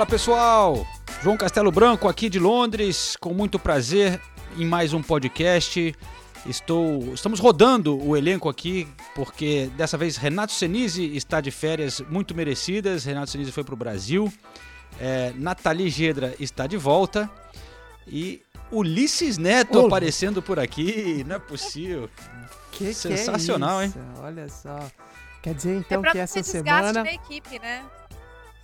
Fala pessoal, João Castelo Branco aqui de Londres, com muito prazer em mais um podcast. Estou, estamos rodando o elenco aqui porque dessa vez Renato Senise está de férias muito merecidas. Renato Senise foi para o Brasil. É, Nathalie Gedra está de volta e Ulisses Neto aparecendo por aqui. Não é possível. Que Sensacional, que é hein? Olha só. Quer dizer É então pra que essa semana. da equipe, né?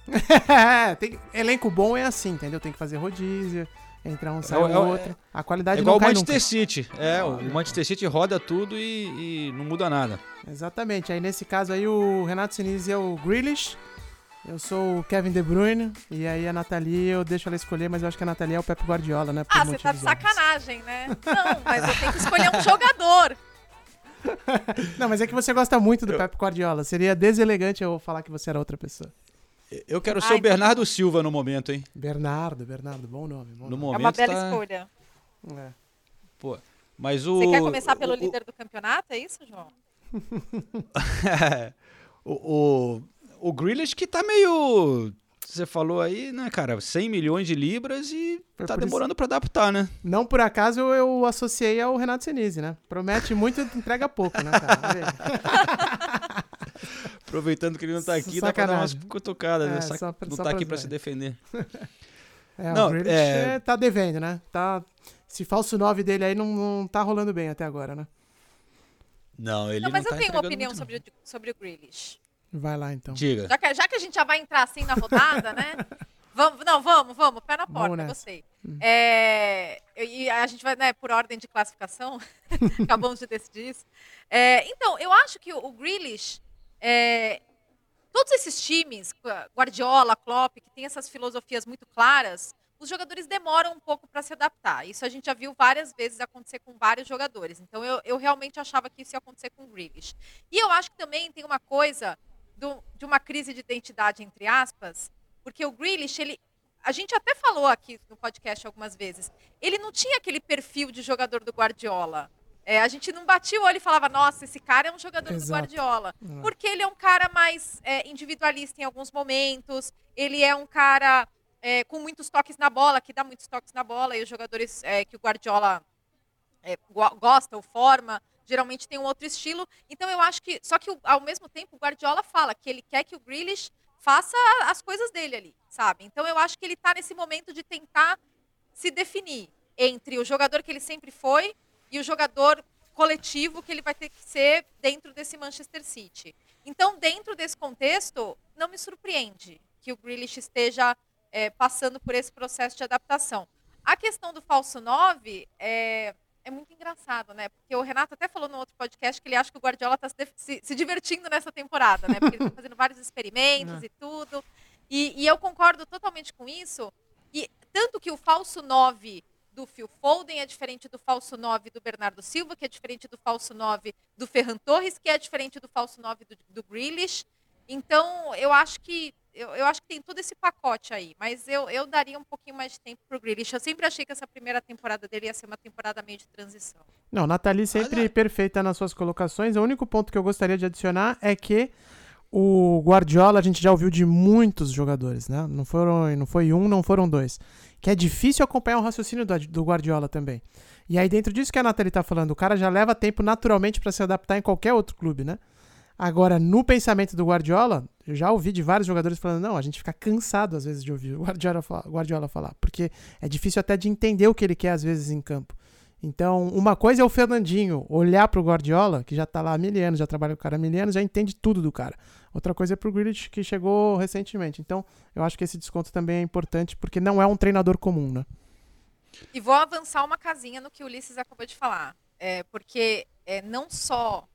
Tem- Elenco bom é assim, entendeu? Tem que fazer rodízio, entrar um, sai É o- o é o- outro. A É qualidade igual não o cai Manchester nunca. City. É, o Manchester City roda tudo e, e não muda nada. Exatamente. Aí nesse caso aí o Renato Sinise é o Grealish. Eu sou o Kevin De Bruyne. E aí a Nathalie eu deixo ela escolher, mas eu acho que a Nathalie é o Pep Guardiola, né? por Ah, você tá de sacanagem, né? Não, mas eu tenho que escolher um jogador. Não, mas é que você gosta muito do Pep Guardiola. Seria deselegante eu falar que você era outra pessoa. Eu quero ser Ai, o Bernardo Silva no momento, hein? Bernardo, Bernardo, bom nome. Bom No nome. momento É uma bela tá- escolha. É. Pô, mas o Você quer começar pelo o- líder do campeonato? É isso, João? o, o, o Grealish que tá meio. Você falou aí, né, cara? 100 milhões de libras e Foi tá por demorando pra adaptar, né? Não por acaso eu, eu associei ao Renato Senise, né? Promete muito e entrega pouco, né, cara? Aproveitando que ele não tá aqui, dá pra dar umas cutucadas, né? É, Só- só pra- não só tá aqui pra zoar. se defender. É, Não, o Grealish é- é, tá devendo, né? Tá... Esse falso 9 dele aí não, não tá rolando bem até agora, né? Não, ele não, mas não eu tá tenho uma opinião muito, sobre, o- sobre o Grealish. Vai lá, então. Diga. Já que, já que a gente já vai entrar assim na rodada, né? Vamos, não, vamos, vamos, pé na Vamos porta, nessa. gostei. É, e a gente vai, né, por ordem de classificação, acabamos de decidir isso. É, então, eu acho que o Grealish, é, todos esses times, Guardiola, Klopp, que tem essas filosofias muito claras, os jogadores demoram um pouco para se adaptar. Isso a gente já viu várias vezes acontecer com vários jogadores. Então, eu, eu realmente achava que isso ia acontecer com o Grealish. E eu acho que também tem uma coisa do- de uma crise de identidade, entre aspas, porque o Grealish, ele, a gente até falou aqui no podcast algumas vezes, ele não tinha aquele perfil de jogador do Guardiola. É, a gente não batia o olho e falava, nossa, esse cara é um jogador do Exato. Guardiola. É. Porque ele é um cara mais é, individualista em alguns momentos, ele é um cara é, com muitos toques na bola, que dá muitos toques na bola, e os jogadores é, que o Guardiola é, go- gosta ou forma, geralmente tem um outro estilo. Então eu acho que. Só que ao mesmo tempo o Guardiola fala que ele quer que o Grealish faça as coisas dele ali, sabe? Então eu acho que ele está nesse momento de tentar se definir entre o jogador que ele sempre foi e o jogador coletivo que ele vai ter que ser dentro desse Manchester City. Então, dentro desse contexto, não me surpreende que o Grealish esteja é, passando por esse processo de adaptação. A questão do falso 9 é, é muito engraçado, né? Porque o Renato até falou no outro podcast que ele acha que o Guardiola está se, se- se divertindo nessa temporada, né? Porque ele está fazendo vários experimentos e tudo. E, e eu concordo totalmente com isso. E tanto que o falso 9 do Phil Foden é diferente do falso 9 do Bernardo Silva, que é diferente do falso 9 do Ferran Torres, que é diferente do falso 9 do, do Grealish. Então, eu acho que eu, eu acho que tem todo esse pacote aí, mas eu, eu daria um pouquinho mais de tempo pro Grealish. Eu sempre achei que essa primeira temporada dele ia ser uma temporada meio de transição. Não, Nathalie sempre Olha. perfeita nas suas colocações. O único ponto que eu gostaria de adicionar é que o Guardiola a gente já ouviu de muitos jogadores, né? Não foram, não foi um, não foram dois. Que é difícil acompanhar o raciocínio do, do Guardiola também. E aí dentro disso que a Nathalie tá falando, o cara já leva tempo naturalmente para se adaptar em qualquer outro clube, né? Agora, no pensamento do Guardiola, eu já ouvi de vários jogadores falando, não, a gente fica cansado às vezes de ouvir o Guardiola, Guardiola falar, porque é difícil até de entender o que ele quer às vezes em campo. Então, uma coisa é o Fernandinho olhar pro Guardiola, que já tá lá há mil anos, já trabalha com o cara há mil anos, já entende tudo do cara. Outra coisa é pro Grealish, que chegou recentemente. Então, eu acho que esse desconto também é importante, porque não é um treinador comum, né? E vou avançar uma casinha no que o Ulisses acabou de falar. É, porque é, não só.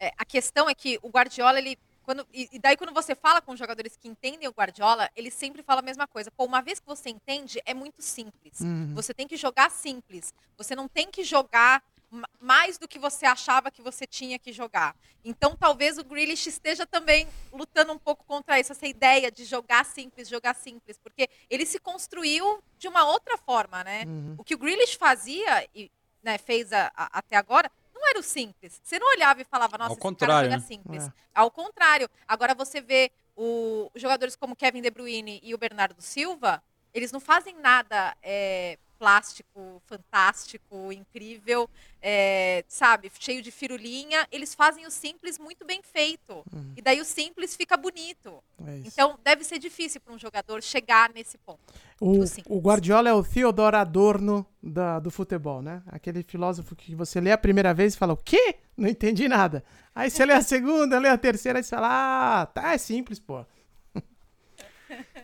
é, a questão é que o Guardiola, ele quando, e, e daí quando você fala com jogadores que entendem o Guardiola, eles sempre falam a mesma coisa. Pô, uma vez que você entende, é muito simples. Uhum. Você tem que jogar simples. Você não tem que jogar ma- mais do que você achava que você tinha que jogar. Então, talvez o Grealish esteja também lutando um pouco contra isso, essa ideia de jogar simples, jogar simples, porque ele se construiu de uma outra forma, né? Uhum. O que o Grealish fazia e né, fez a- a- até agora não era o simples. Você não olhava e falava, nossa, Ao esse contrário, cara joga né? simples. É. Ao contrário. Agora você vê o, os jogadores como Kevin De Bruyne e o Bernardo Silva, eles não fazem nada é, plástico, fantástico, incrível, é, sabe, cheio de firulinha. Eles fazem o simples muito bem feito. Uhum. E daí o simples fica bonito. É. Então deve ser difícil para um jogador chegar nesse ponto. O, o Guardiola é o Theodor Adorno da- do futebol, né? Aquele filósofo que você lê a primeira vez e fala, o quê? Não entendi nada. Aí você lê a segunda, lê a terceira e você fala, ah, tá, é simples, pô.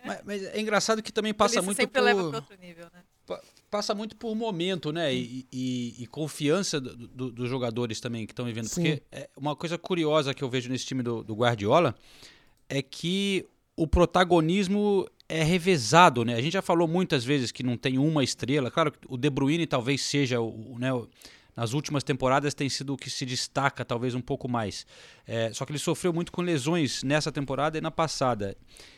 Mas, mas é engraçado que também passa muito sempre por... leva para outro nível, né? Pa- passa muito por momento, né? E, e- e confiança do- do- dos jogadores também que estão vivendo. Sim. Porque é uma coisa curiosa que eu vejo nesse time do, do Guardiola é que o protagonismo é revezado, né? A gente já falou muitas vezes que não tem uma estrela. Claro que o De Bruyne talvez seja o, o, né, o- nas últimas temporadas tem sido o que se destaca talvez um pouco mais. É, só que ele sofreu muito com lesões nessa temporada e na passada.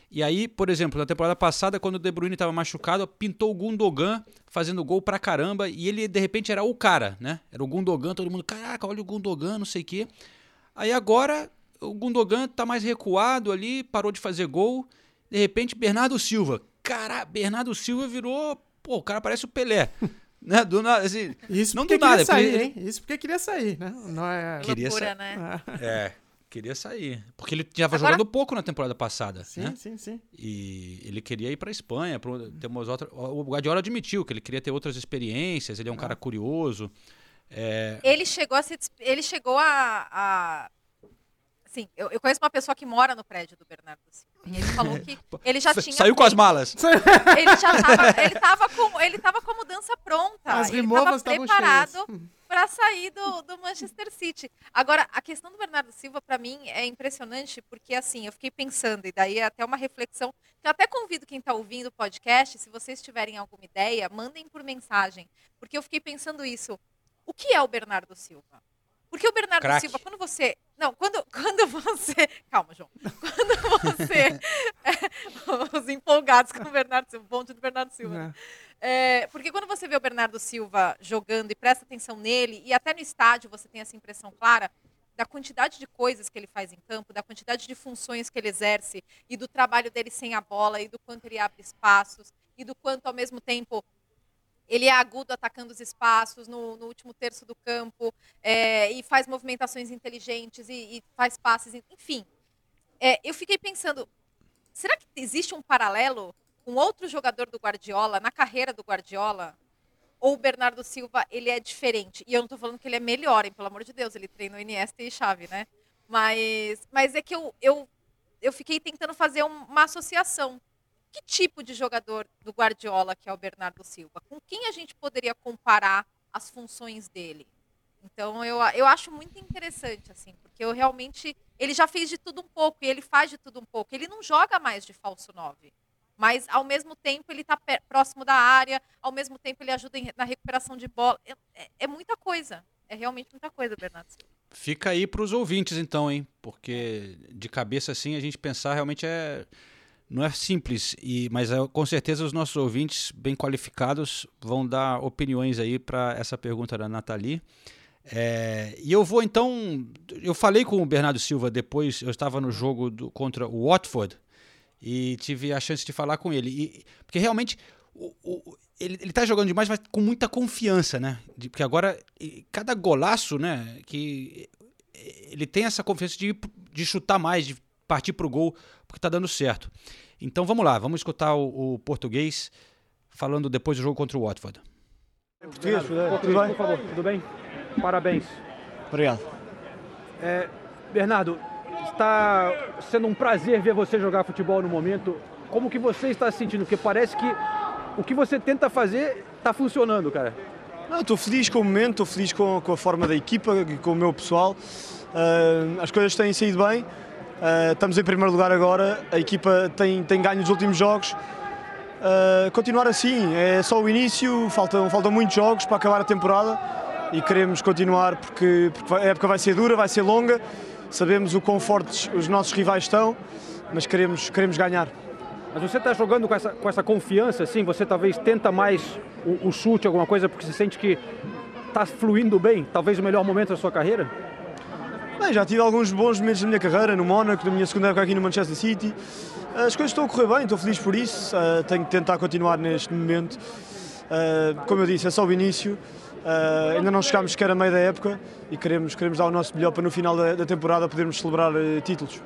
E aí, por exemplo, na temporada passada, quando o De Bruyne estava machucado, pintou o Gundogan fazendo gol pra caramba e ele de repente era o cara, né? Era o Gundogan, todo mundo, caraca, olha o Gundogan, não sei o quê. Aí agora o Gundogan tá mais recuado ali, parou de fazer gol. De repente, Bernardo Silva. Cara, Bernardo Silva virou, pô, o cara parece o Pelé. né? Do nada, assim, Isso não porque do nada, queria sair, porque- hein? Isso porque queria sair, né? Não é... Queria Loucura, sa- né? É, queria sair. Porque ele estava Agora- jogando pouco na temporada passada, Sim, né? sim, sim. E ele queria ir para Espanha, pra ter umas outras. O Guardiola admitiu que ele queria ter outras experiências, ele é um cara curioso. É, Ele chegou a se ele chegou a, a- assim, eu, eu conheço uma pessoa que mora no prédio do Bernardo Silva. E ele falou que ele já tinha saiu com as malas. Ele já tava, ele tava com, ele tava com a mudança pronta. As ele removas tava estavam preparado para sair do, do Manchester City. Agora, a questão do Bernardo Silva para mim é impressionante porque assim, eu fiquei pensando e daí é até uma reflexão que eu até convido quem está ouvindo o podcast, se vocês tiverem alguma ideia, mandem por mensagem, porque eu fiquei pensando isso. O que é o Bernardo Silva? Porque o Bernardo Craque. Silva, quando você. Não, quando, quando você. Calma, João. Quando você. os empolgados com o Bernardo Silva, o ponto do Bernardo Silva. né? É, porque quando você vê o Bernardo Silva jogando e presta atenção nele, e até no estádio você tem essa impressão clara da quantidade de coisas que ele faz em campo, da quantidade de funções que ele exerce, e do trabalho dele sem a bola, e do quanto ele abre espaços, e do quanto, ao mesmo tempo, ele é agudo atacando os espaços no, no último terço do campo, é, e faz movimentações inteligentes, e, e faz passes, enfim. É, eu fiquei pensando, será que existe um paralelo com outro jogador do Guardiola, na carreira do Guardiola, ou o Bernardo Silva, ele é diferente? E eu não estou falando que ele é melhor, hein, pelo amor de Deus, ele treinou Iniesta e Xavi, né? Mas, mas é que eu, eu, eu fiquei tentando fazer um- uma associação. Que tipo de jogador do Guardiola que é o Bernardo Silva? Com quem a gente poderia comparar as funções dele? Então eu, eu acho muito interessante, assim, porque eu realmente. Ele já fez de tudo um pouco e ele faz de tudo um pouco. Ele não joga mais de falso 9. Mas ao mesmo tempo ele está próximo da área, ao mesmo tempo ele ajuda em- na recuperação de bola. É, é- é muita coisa. É realmente muita coisa, Bernardo Silva. Fica aí para os ouvintes, então, hein? Porque de cabeça assim a gente pensar realmente é. Não é simples, e, mas é, com certeza os nossos ouvintes bem qualificados vão dar opiniões aí para essa pergunta da Nathalie. É, e eu vou então. Eu falei com o Bernardo Silva depois, eu estava no jogo do- contra o Watford e tive a chance de falar com ele. E- porque realmente o- o- ele, ele tá jogando demais, mas com muita confiança, né? De- porque agora, cada golaço, né? Que ele tem essa confiança de, de chutar mais, de partir pro gol, porque tá dando certo. Então vamos lá, vamos escutar o, o português falando depois do jogo contra o Watford. Português, tudo bem? Por favor, tudo bem? Parabéns. Obrigado. É, Bernardo, está sendo um prazer ver você jogar futebol no momento. Como que você está se sentindo? Porque parece que o que você tenta fazer está funcionando, cara. Não, estou feliz com o momento, estou feliz com, com a forma da equipa, e com o meu pessoal. Ah, as coisas têm saído bem Uh, estamos em primeiro lugar agora, a equipa tem, tem ganho nos últimos jogos. Uh, continuar assim, é só o início, faltam, faltam muitos jogos para acabar a temporada e queremos continuar porque, porque a época vai ser dura, vai ser longa, sabemos o quão fortes os nossos rivais estão, mas queremos, queremos ganhar. Mas você está jogando com essa, com essa confiança, assim? Você talvez tenta mais o, o chute, alguma coisa, porque você sente que está fluindo bem? Talvez o melhor momento da sua carreira? Bem, já tive alguns bons momentos na minha carreira, no Mónaco, na minha segunda época aqui no Manchester City. As coisas estão a correr bem, estou feliz por isso. Uh, tenho que tentar continuar neste momento. Uh, como eu disse, é só o início. Uh, ainda não chegámos sequer a meio da época e queremos, queremos dar o nosso melhor para no final da, da temporada podermos celebrar títulos.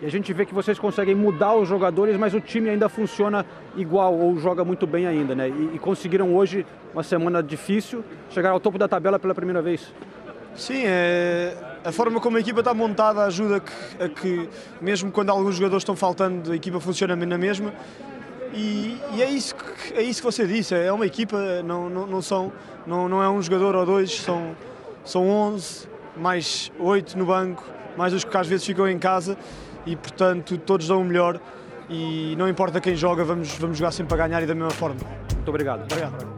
E a gente vê que vocês conseguem mudar os jogadores, mas o time ainda funciona igual ou joga muito bem ainda, né? E, e conseguiram hoje uma semana difícil chegar ao topo da tabela pela primeira vez. Sim, é, a forma como a equipa está montada ajuda que, a que, mesmo quando alguns jogadores estão faltando, a equipa funciona na mesma. E, e, é, isso que, é isso que você disse, é uma equipa, não, não, não, são, não, não é um jogador ou dois, são, são 11, mais 8 no banco, mais os que às vezes ficam em casa e portanto todos dão o melhor e não importa quem joga, vamos, vamos jogar sempre para ganhar e da mesma forma. Muito obrigado. Obrigado.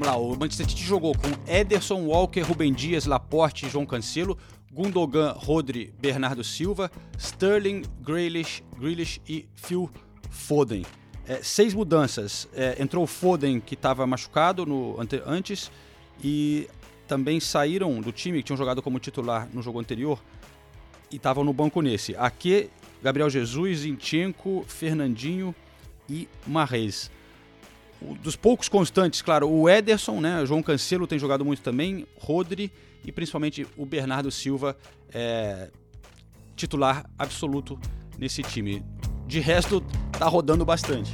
Vamos lá, o Manchester City jogou com Ederson, Walker, Rubem Dias, Laporte e João Cancelo, Gundogan, Rodri, Bernardo Silva, Sterling, Grealish, Grealish e Phil Foden. É, seis mudanças. É, entrou o Foden, que estava machucado no, ante, antes, e também saíram do time, que tinham jogado como titular no jogo anterior, e estavam no banco nesse. Aqui, Gabriel Jesus, Zinchenko, Fernandinho e Marrez. Dos poucos constantes, claro, o Ederson, né? João Cancelo tem jogado muito também, Rodri e principalmente o Bernardo Silva, é, titular absoluto nesse time. De resto, tá rodando bastante.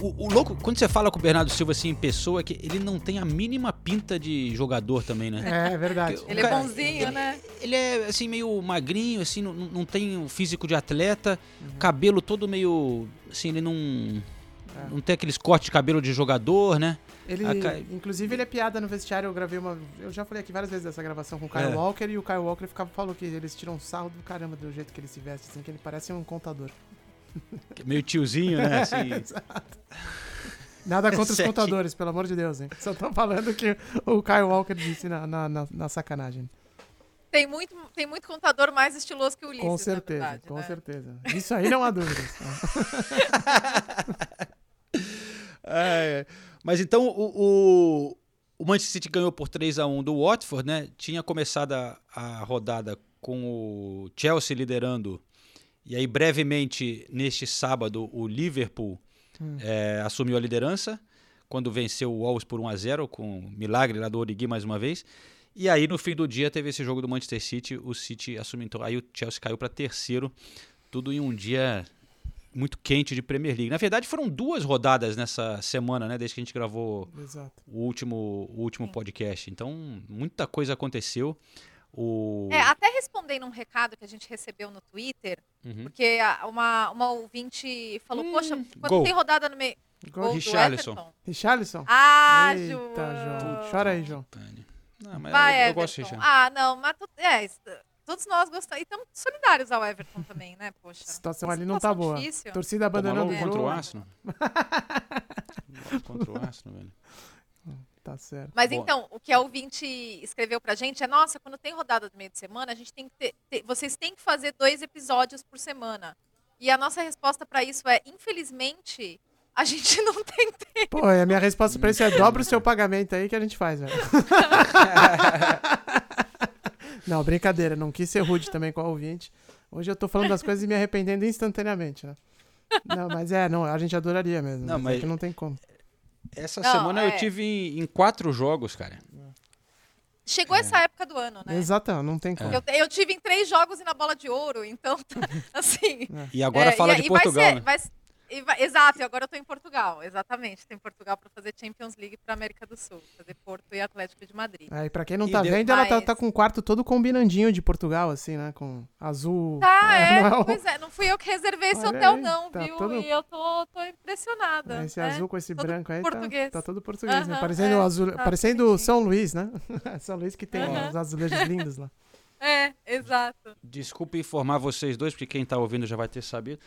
O, o, louco, quando você fala com o Bernardo Silva assim em pessoa, é que ele não tem a mínima pinta de jogador também, né? É, é verdade. Ele é bonzinho, ele, né? Ele é assim, meio magrinho, assim, não, não tem o físico de atleta, uhum. cabelo todo meio. Assim, ele não. É. Não tem aqueles cortes de cabelo de jogador, né? Ele, inclusive, ele é piada no vestiário. Eu gravei uma. Eu já falei aqui várias vezes dessa gravação com o Kyle é. Walker e o Kyle Walker ficava, falou que eles tiram sarro do caramba do jeito que ele se veste, assim, que ele parece um contador. Meio tiozinho, né? Assim. Exato. Nada contra os contadores, pelo amor de Deus, hein? Só tô falando que o Kyle Walker disse na, na, na, na sacanagem. Tem muito, tem muito contador mais estiloso que o Ulisses, Com certeza, verdade, com né? certeza. Isso aí não há dúvidas. é, mas então o, o, o, Manchester City ganhou por 3 a 1 do Watford, né? Tinha começado a, a rodada com o Chelsea liderando e aí, brevemente, neste sábado, o Liverpool hum. é, assumiu a liderança, quando venceu o Wolves por 1 a 0 com o milagre lá do Origi mais uma vez. E aí, no fim do dia, teve esse jogo do Manchester City, o City assumiu. Então, aí o Chelsea caiu para terceiro, tudo em um dia muito quente de Premier League. Na verdade, foram duas rodadas nessa semana, né? Desde que a gente gravou o último, o último podcast. Então, muita coisa aconteceu. O... É, até respondendo um recado que a gente recebeu no Twitter, uhum. porque uma, uma ouvinte falou, hum, poxa, quando gol. tem rodada no meio. Gol Richarlison. Richarlison? Ah, Eita, João. João. Chora aí, João. Não, mas Vai, eu, eu Everton. gosto de Richarlison. Ah, não, mas tu, é, todos nós gostamos. E estamos solidários ao Everton também, né, poxa. A situação ali não tá boa. Difícil. Torcida abandonando o contra o. Arsenal. contra o Arsenal, velho. Tá certo. Mas Boa. então, o que a ouvinte escreveu pra gente é: nossa, quando tem rodada do meio de semana, a gente tem que ter, ter- vocês têm que fazer dois episódios por semana. E a nossa resposta pra isso é: infelizmente, a gente não tem tempo. Pô, a minha resposta pra isso é dobra o seu pagamento aí que a gente faz, velho. não, brincadeira, não quis ser rude também com a ouvinte. Hoje eu tô falando das coisas e me arrependendo instantaneamente, né? Não, mas é, não, a gente adoraria mesmo. Não, mas, mas- é que não tem como. Essa Não, semana eu é. tive em, em quatro jogos, cara. Chegou essa época do ano, né? Exato, não tem como. Eu, eu tive em três jogos e na bola de ouro, então, assim. E agora é, fala e, de e Portugal, vai ser, né? vai, E vai- Exato, e agora eu tô em Portugal, exatamente. Tô em Portugal para fazer Champions League para América do Sul, fazer Porto e Atlético de Madrid. Aí, pra quem não E tá deu- vendo, ela tá, tá com o quarto todo combinandinho de Portugal, assim, né? Com azul. Tá, é, não, pois é, não fui eu que reservei esse Olha hotel aí, não, tá viu? todo- E eu tô, tô impressionada. Esse né? azul com esse Todo branco aí tá, português. tá todo português, né? Aham, Parecendo, é, azul, tá parecendo bonitinho. São Luís, né? São Luís que tem Aham. os azulejos lindos lá. É, exato. Desculpe informar vocês dois, porque quem tá ouvindo já vai ter sabido.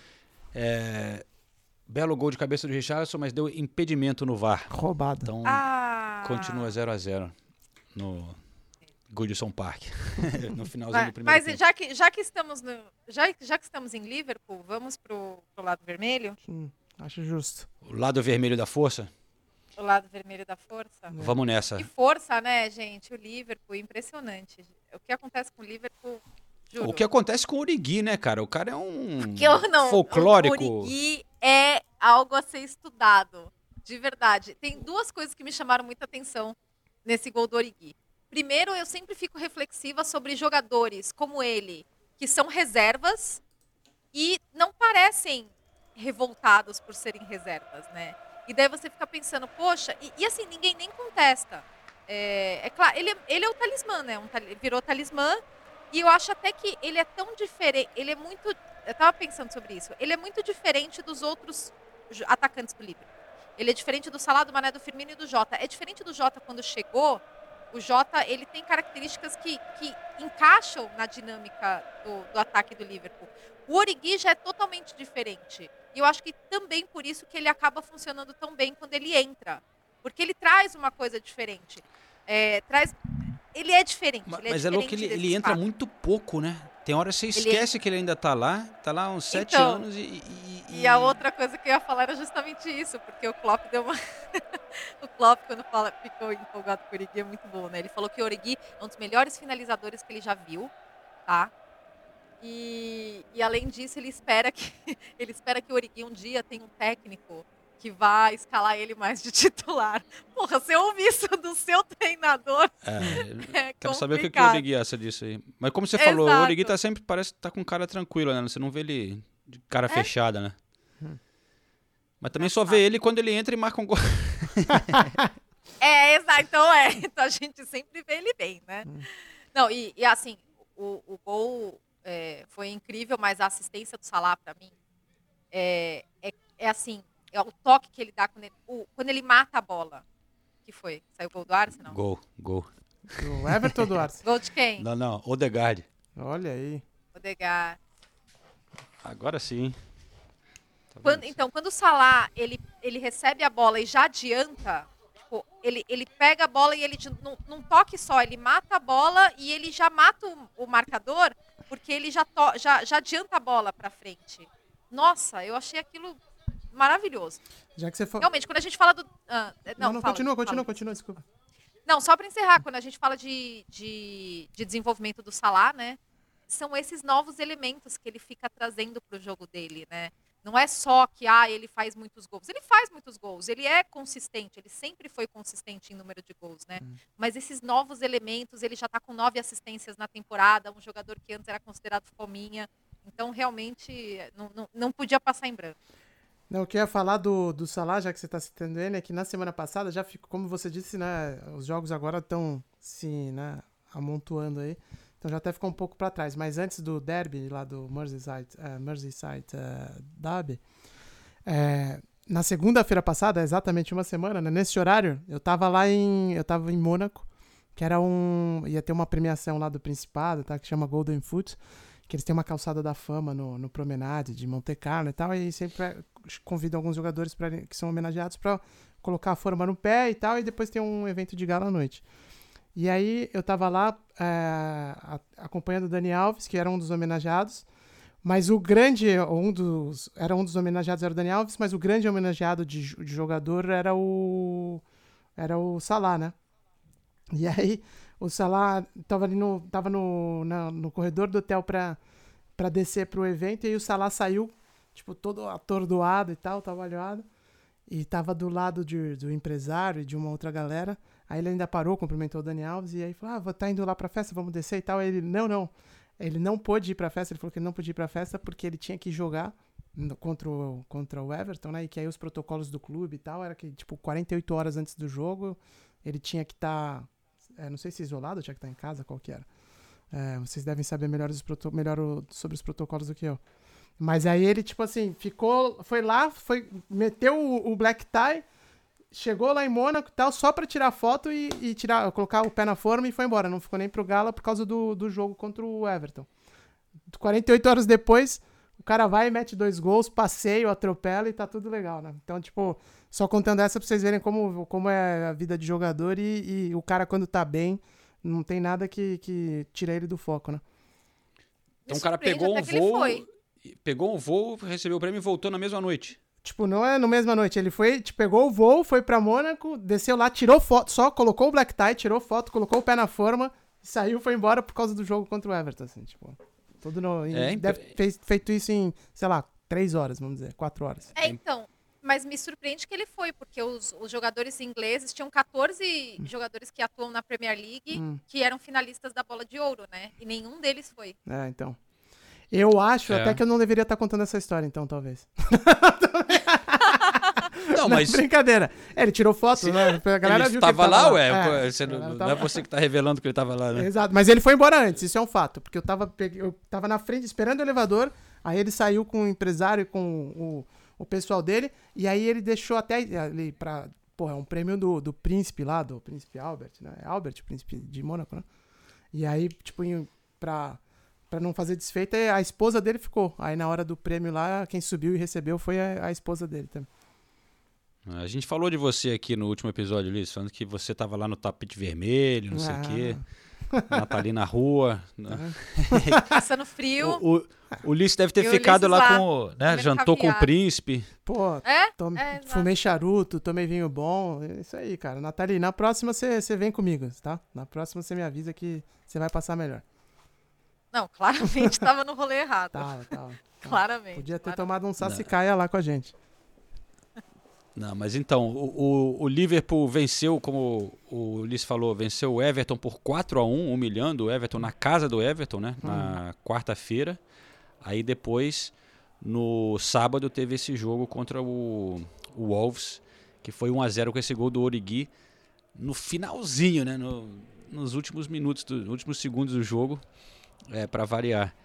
É, Belo gol de cabeça do Richardson, mas deu impedimento no VAR. Roubado. Então Ah, continua 0 a 0 no Goodison Park. no finalzinho Mas, do primeiro mas tempo. já que, já que estamos no, já, já que estamos em Liverpool, vamos pro, pro lado vermelho? Hum, acho justo. O lado vermelho da força, O lado vermelho da força? vamos nessa. Que força, né, gente? O Liverpool, impressionante. O que acontece com o Liverpool, juro. O que acontece com o Origi, né, cara? O cara é um que eu não. folclórico. O Origi é algo a ser estudado. De verdade. Tem duas coisas que me chamaram muita atenção nesse gol do Origi. Primeiro, eu sempre fico reflexiva sobre jogadores como ele, que são reservas e não parecem revoltados por serem reservas, né? E daí você fica pensando, poxa, e, e assim, ninguém nem contesta. É, é claro, ele, é- ele é o talismã, né? Um, virou talismã. E eu acho até que ele é tão diferente. Ele é muito. Eu tava pensando sobre isso. Ele é muito diferente dos outros atacantes do Liverpool. Ele é diferente do Salah, do Mané, do Firmino e do Jota. É diferente do Jota quando chegou. O Jota, ele tem características que, que encaixam na dinâmica do, do ataque do Liverpool. O Origi já é totalmente diferente. E eu acho que também por isso que ele acaba funcionando tão bem quando ele entra. Porque ele traz uma coisa diferente. É, traz... Ele é diferente. Ma- ele Mas é louco que diferente ele, ele entra muito pouco, né? Tem hora que você esquece que ele ainda tá lá, tá lá há uns sete Então, anos e, e- E a outra coisa que eu ia falar era justamente isso, porque o Klopp deu uma. o Klopp, quando fala, ficou empolgado com o Origi, é muito bom, né? Ele falou que o Origi é um dos melhores finalizadores que ele já viu, tá? E, e além disso, ele espera que ele espera que o Origi um dia tenha um técnico que vá escalar ele mais de titular. Porra, você ouve isso do seu treinador? É, É quero saber o que, que o acha disso aí. Mas como você falou, o Exato. Origi tá sempre, parece que tá com cara tranquila, né? Você não vê ele de cara É. fechada, né? Hum. Mas também só vê ele quando ele entra e marca um gol. É, exato. Então é. Então a gente sempre vê ele bem, né? Não, e, e assim, o, o gol é, foi incrível, mas a assistência do Salah, pra mim, é, é, é assim, é o toque que ele dá quando ele, o- quando ele mata a bola. Que foi? Saiu o gol do Arsenal? Gol, gol. O Everton do Arsenal. Gol de quem? Não, não, Odegaard. Olha aí. Odegaard. Agora sim. Tá Quando- então, quando o Salah, ele, ele recebe a bola e já adianta, tipo, ele, ele pega a bola e ele, num, num toque só, ele mata a bola e ele já mata o, o marcador, porque ele já, to- já, já adianta a bola pra frente. Nossa, eu achei aquilo maravilhoso. Já que você falou. Realmente, quando a gente fala do... ah, não, Não, não, fala, continua, fala. continua, continua, desculpa. Não, só para encerrar, quando a gente fala de, de, de desenvolvimento do Salah, né? São esses novos elementos que ele fica trazendo para o jogo dele, né? Não é só que ah, ele faz muitos gols. Ele faz muitos gols, ele é consistente, ele sempre foi consistente em número de gols, né? Mas esses novos elementos, ele já está com nove assistências na temporada, um jogador que antes era considerado fominha. Então, realmente, não, não, não podia passar em branco. Não, o que eu ia falar do, do Salah, já que você está citando ele, é que na semana passada já ficou, como você disse, né? Os jogos agora estão se né, amontoando aí. Então já até ficou um pouco para trás. Mas antes do derby lá do Merseyside, eh, Merseyside eh, Derby, eh, na segunda-feira passada, exatamente uma semana, né, nesse horário, eu tava lá em. Eu tava em Mônaco, que era um. ia ter uma premiação lá do Principado, tá? Que chama Golden Foot que eles têm uma calçada da fama no, no Promenade de Monte Carlo e tal, e sempre é, convidam alguns jogadores pra, que são homenageados para colocar a forma no pé e tal, e depois tem um evento de gala à noite. E aí eu tava lá é, acompanhando o Dani Alves, que era um dos homenageados, mas o grande, um dos, era um dos homenageados era o Dani Alves, mas o grande homenageado de, de jogador era o era o Salah, né? E aí o Salah tava ali no, tava no, na- no corredor do hotel pra, pra descer pro evento, e o Salah saiu, tipo, todo atordoado e tal, trabalhado, e tava do lado de, do empresário e de uma outra galera. Aí ele ainda parou, cumprimentou o Dani Alves, e aí falou, ah, vou tá indo lá pra festa, vamos descer e tal. Aí ele, não, não. Ele não pôde ir pra festa, ele falou que não podia ir pra festa porque ele tinha que jogar contra o, contra o Everton, né? E que aí os protocolos do clube e tal era que, tipo, 48 horas antes do jogo, ele tinha que estar. Não sei se isolado, tinha que estar em casa, qual que era. É, vocês devem saber melhor, os melhor o- sobre os protocolos do que eu. Mas aí ele, tipo assim, ficou. Foi lá, foi, meteu o, o black tie, chegou lá em Mônaco e tal, só pra tirar foto e, e tirar, colocar o pé na forma e foi embora. Não ficou nem pro Gala por causa do, do jogo contra o Everton. 48 horas depois, o cara vai e mete dois gols, passeio, atropela e tá tudo legal, né? Então, tipo, só contando essa pra vocês verem como, como é a vida de jogador e, e o cara, quando tá bem, não tem nada que, que tira ele do foco, né? Então Me o cara pegou um voo, pegou um voo, recebeu o prêmio e voltou na mesma noite. Tipo, não é no mesma noite. Ele foi, te pegou o voo, foi pra Mônaco, desceu lá, tirou foto, só colocou o black tie, tirou foto, colocou o pé na forma, saiu, foi embora por causa do jogo contra o Everton, assim, tipo. Tudo no. É, deve ter feito isso em, sei lá, três horas, vamos dizer, quatro horas. É, então. Mas me surpreende que ele foi, porque os, os jogadores ingleses tinham 14 jogadores que atuam na Premier League Hum. que eram finalistas da bola de ouro, né? E nenhum deles foi. É, então. Eu acho É. até que eu não deveria estar contando essa história, então, talvez. Não, mas Brincadeira. É, ele tirou foto, Se- né? A galera ele viu tava que ele lá, tava ué. É, pô, você não, galera não tava- é você que tá revelando que ele tava lá, né? Exato, mas ele foi embora antes, isso é um fato, porque eu tava, pegue- eu tava na frente esperando o elevador, aí ele saiu com o empresário e com o, o pessoal dele, e aí ele deixou até ali pra. Porra, é um prêmio do, do príncipe lá, do príncipe Albert, né? É Albert, o príncipe de Mônaco, né? E aí, tipo, pra, pra não fazer desfeita, a esposa dele ficou. Aí na hora do prêmio lá, quem subiu e recebeu foi a, a esposa dele também. A gente falou de você aqui no último episódio, Liz, falando que você tava lá no tapete vermelho, não sei o Ah. quê. Natalina na rua. né? Passando frio. O, o, Ulisses deve ter E ficado lá lá, com. o- Né, jantou com o caviar. príncipe. Pô, É? Tome- É, fumei charuto, tomei vinho bom. É isso aí, cara. Nathalie, na próxima você vem comigo, tá? Na próxima você me avisa que você vai passar melhor. Não, claramente tava no rolê errado. Tá, tá. Claramente. Podia ter claramente. tomado um sassicaia lá com a gente. Não, mas então, o, o, o Liverpool venceu, como o Ulisses falou, venceu o Everton por 4 a 1 humilhando o Everton na casa do Everton, né? Na quarta-feira. Aí depois, no sábado, teve esse jogo contra o, o Wolves, que foi 1 a 0 com esse gol do Origi no finalzinho, né? No- nos últimos minutos, do, nos últimos segundos do jogo, é, para variar.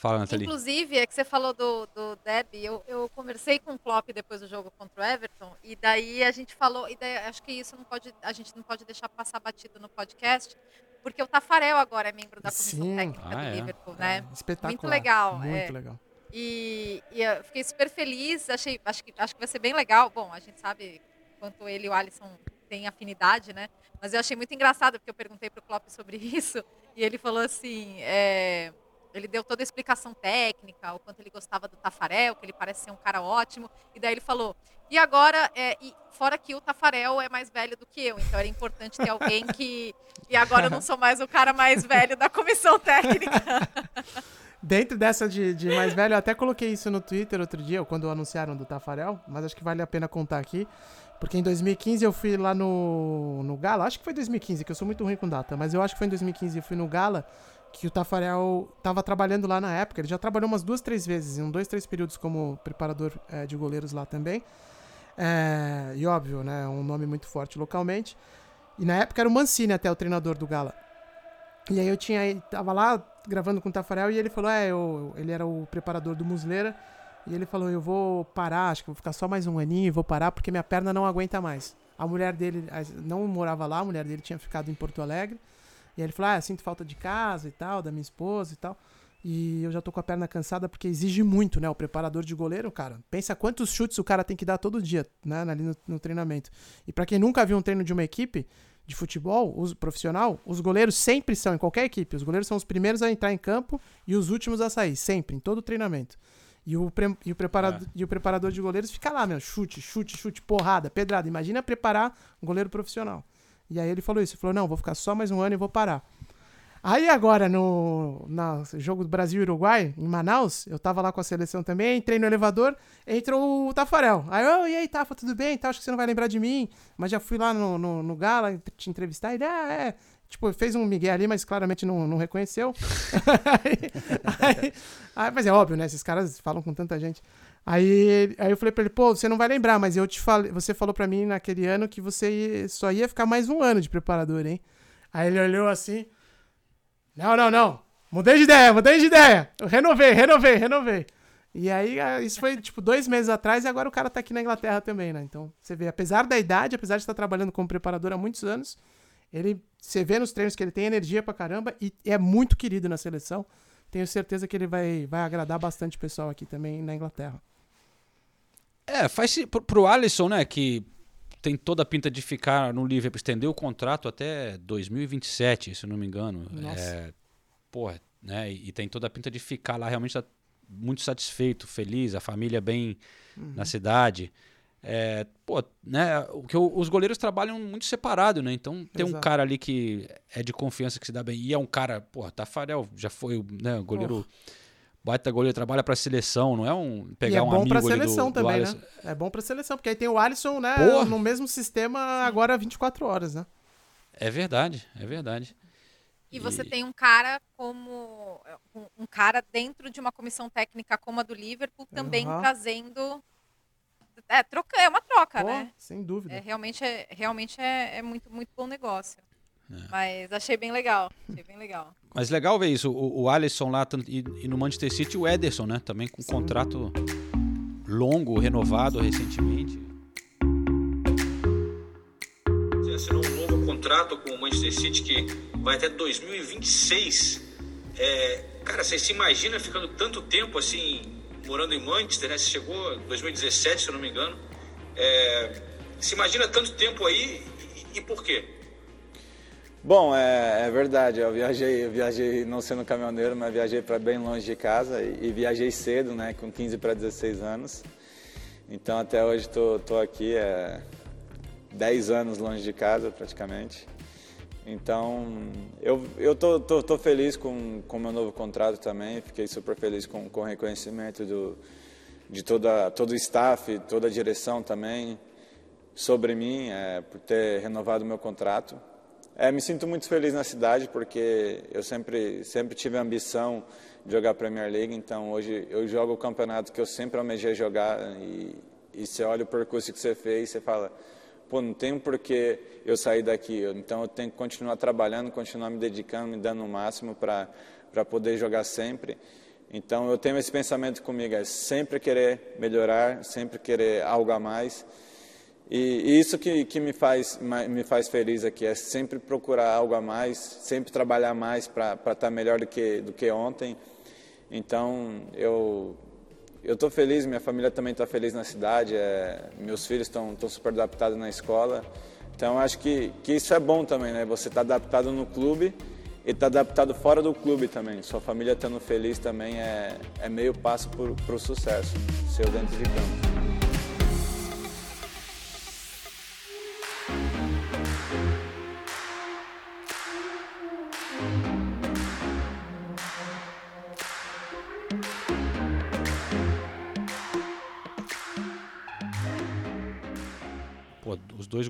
Fala, Nathalie. Inclusive, é que você falou do, do Derby, eu, eu conversei com o Klopp depois do jogo contra o Everton, e daí a gente falou, e daí acho que isso não pode, a gente não pode deixar passar batido no podcast, porque o Tafarel agora é membro da comissão Sim. técnica Ah, do é? Liverpool, né? Espetacular. Muito legal, Muito é. legal. E, e eu fiquei super feliz, achei, acho, que, acho que vai ser bem legal. Bom, a gente sabe quanto ele e o Alisson têm afinidade, né? Mas eu achei muito engraçado, porque eu perguntei pro Klopp sobre isso, e ele falou assim, é, ele deu toda a explicação técnica, o quanto ele gostava do Tafarel, que ele parece ser um cara ótimo, e daí ele falou, e agora, é, e fora que o Tafarel é mais velho do que eu, então era importante ter alguém que... E agora eu não sou mais o cara mais velho da comissão técnica. Dentro dessa de, de mais velho, eu até coloquei isso no Twitter outro dia, quando anunciaram do Tafarel, mas acho que vale a pena contar aqui. Porque em 2015 eu fui lá no, no Gala, acho que foi 2015, que eu sou muito ruim com data, mas eu acho que foi em 2015 eu fui no Gala, que o Tafarel tava trabalhando lá na época. Ele já trabalhou umas duas, três vezes, em um, dois, três períodos como preparador eh, de goleiros lá também. É, e óbvio, né? Um nome muito forte localmente. E na época era o Mancini até o treinador do Gala. E aí eu tinha. Tava lá gravando com o Tafarel e ele falou: É, eu, ele era o preparador do Musleira. E ele falou: Eu vou parar, acho que vou ficar só mais um aninho e vou parar porque minha perna não aguenta mais. A mulher dele não morava lá, a mulher dele tinha ficado em Porto Alegre. E aí ele falou: Ah, eu sinto falta de casa e tal, da minha esposa e tal. E eu já tô com a perna cansada porque exige muito, né? O preparador de goleiro, cara. Pensa quantos chutes o cara tem que dar todo dia, né? Ali no, no treinamento. E pra quem nunca viu um treino de uma equipe de futebol, os profissional, os goleiros sempre são, em qualquer equipe, os goleiros são os primeiros a entrar em campo e os últimos a sair, sempre, em todo o treinamento. E o, pre- e o, preparador, e o preparador de goleiros fica lá, meu, chute, chute, chute, porrada, pedrada. Imagina preparar um goleiro profissional. E aí ele falou isso, ele falou, não, vou ficar só mais um ano e vou parar. Aí agora, no, no jogo do Brasil e Uruguai, em Manaus, eu tava lá com a seleção também, entrei no elevador, entrou o Tafarel. Aí eu, e aí, Tafa, tudo bem? Tá, acho que você não vai lembrar de mim, mas já fui lá no, no, no Gala te entrevistar. Ele, ah, é. Tipo, fez um migué ali, mas claramente não, não reconheceu. aí, aí, aí, mas é óbvio, né? Esses caras falam com tanta gente. Aí, aí eu falei pra ele, pô, você não vai lembrar, mas eu te falei, você falou pra mim naquele ano que você só ia ficar mais um ano de preparador, hein? Aí ele olhou assim. Não, não, não. Mudei de ideia, mudei de ideia. Eu renovei, renovei, renovei. E aí, ah, isso foi tipo dois meses atrás e agora o cara tá aqui na Inglaterra também, né? Então, você vê, apesar da idade, apesar de estar trabalhando como preparador há muitos anos, ele, você vê nos treinos que ele tem energia pra caramba e é muito querido na seleção. Tenho certeza que ele vai, vai agradar bastante o pessoal aqui também na Inglaterra. É, faz se- pro, pro Alisson, né, que tem toda a pinta de ficar no Liverpool, estender o contrato até 2027, se não me engano. Nossa. É, porra, né, e, e tem toda a pinta de ficar lá realmente tá muito satisfeito, feliz, a família bem na cidade. É, pô, né, o que os goleiros trabalham muito separado, né? Então tem um cara ali que é de confiança que se dá bem. E é um cara, porra, Tafarel já foi, né, o goleiro baita goleiro, trabalha pra seleção, não é um pegar e é um bom amigo pra do- seleção do também, Alisson. né? É bom pra seleção, porque aí tem o Alisson, né, Porra. no mesmo sistema agora 24 horas, né? É verdade, é verdade. E você E- tem um cara como um, cara dentro de uma comissão técnica como a do Liverpool também Aham. trazendo é troca é uma troca Pô, né sem dúvida. é, realmente é realmente é, é muito muito bom negócio É. mas achei bem legal achei bem legal Mas legal ver isso, o, o Alisson lá e, e no Manchester City o Ederson, né? Também com contrato longo, renovado recentemente. Você assinou um novo contrato com o Manchester City que vai até 2026. É, cara, você se imagina ficando tanto tempo assim, morando em Manchester, né? Você chegou em 2017, se eu não me engano. É, se imagina tanto tempo aí e, e por quê? Bom, é, é verdade. Eu viajei, eu viajei não sendo caminhoneiro, mas viajei para bem longe de casa e, e viajei cedo, né, com 15 para 16 anos. Então até hoje tô, tô aqui, é 10 anos longe de casa praticamente. Então eu, eu tô, tô, tô feliz com o meu novo contrato também. Fiquei super feliz com, com o reconhecimento do, de toda, todo o staff, toda a direção também sobre mim, é, por ter renovado meu contrato. É, me sinto muito feliz na cidade porque eu sempre, sempre tive a ambição de jogar Premier League, então hoje eu jogo o campeonato que eu sempre almejei jogar e, e você olha o percurso que você fez, você fala, pô, não tem porquê eu sair daqui, então eu tenho que continuar trabalhando, continuar me dedicando, me dando o máximo para poder jogar sempre. Então eu tenho esse pensamento comigo, é sempre querer melhorar, sempre querer algo a mais. E, isso que, que me, faz, me faz feliz aqui, é sempre procurar algo a mais, sempre trabalhar mais para estar melhor do que, do que ontem. Então, eu eu estou feliz, minha família também está feliz na cidade, é, meus filhos estão super adaptados na escola. Então, acho que, que isso é bom também, né? Você está adaptado no clube e está adaptado fora do clube também. Sua família estando feliz também é, é meio passo para o sucesso, seu dentro de campo.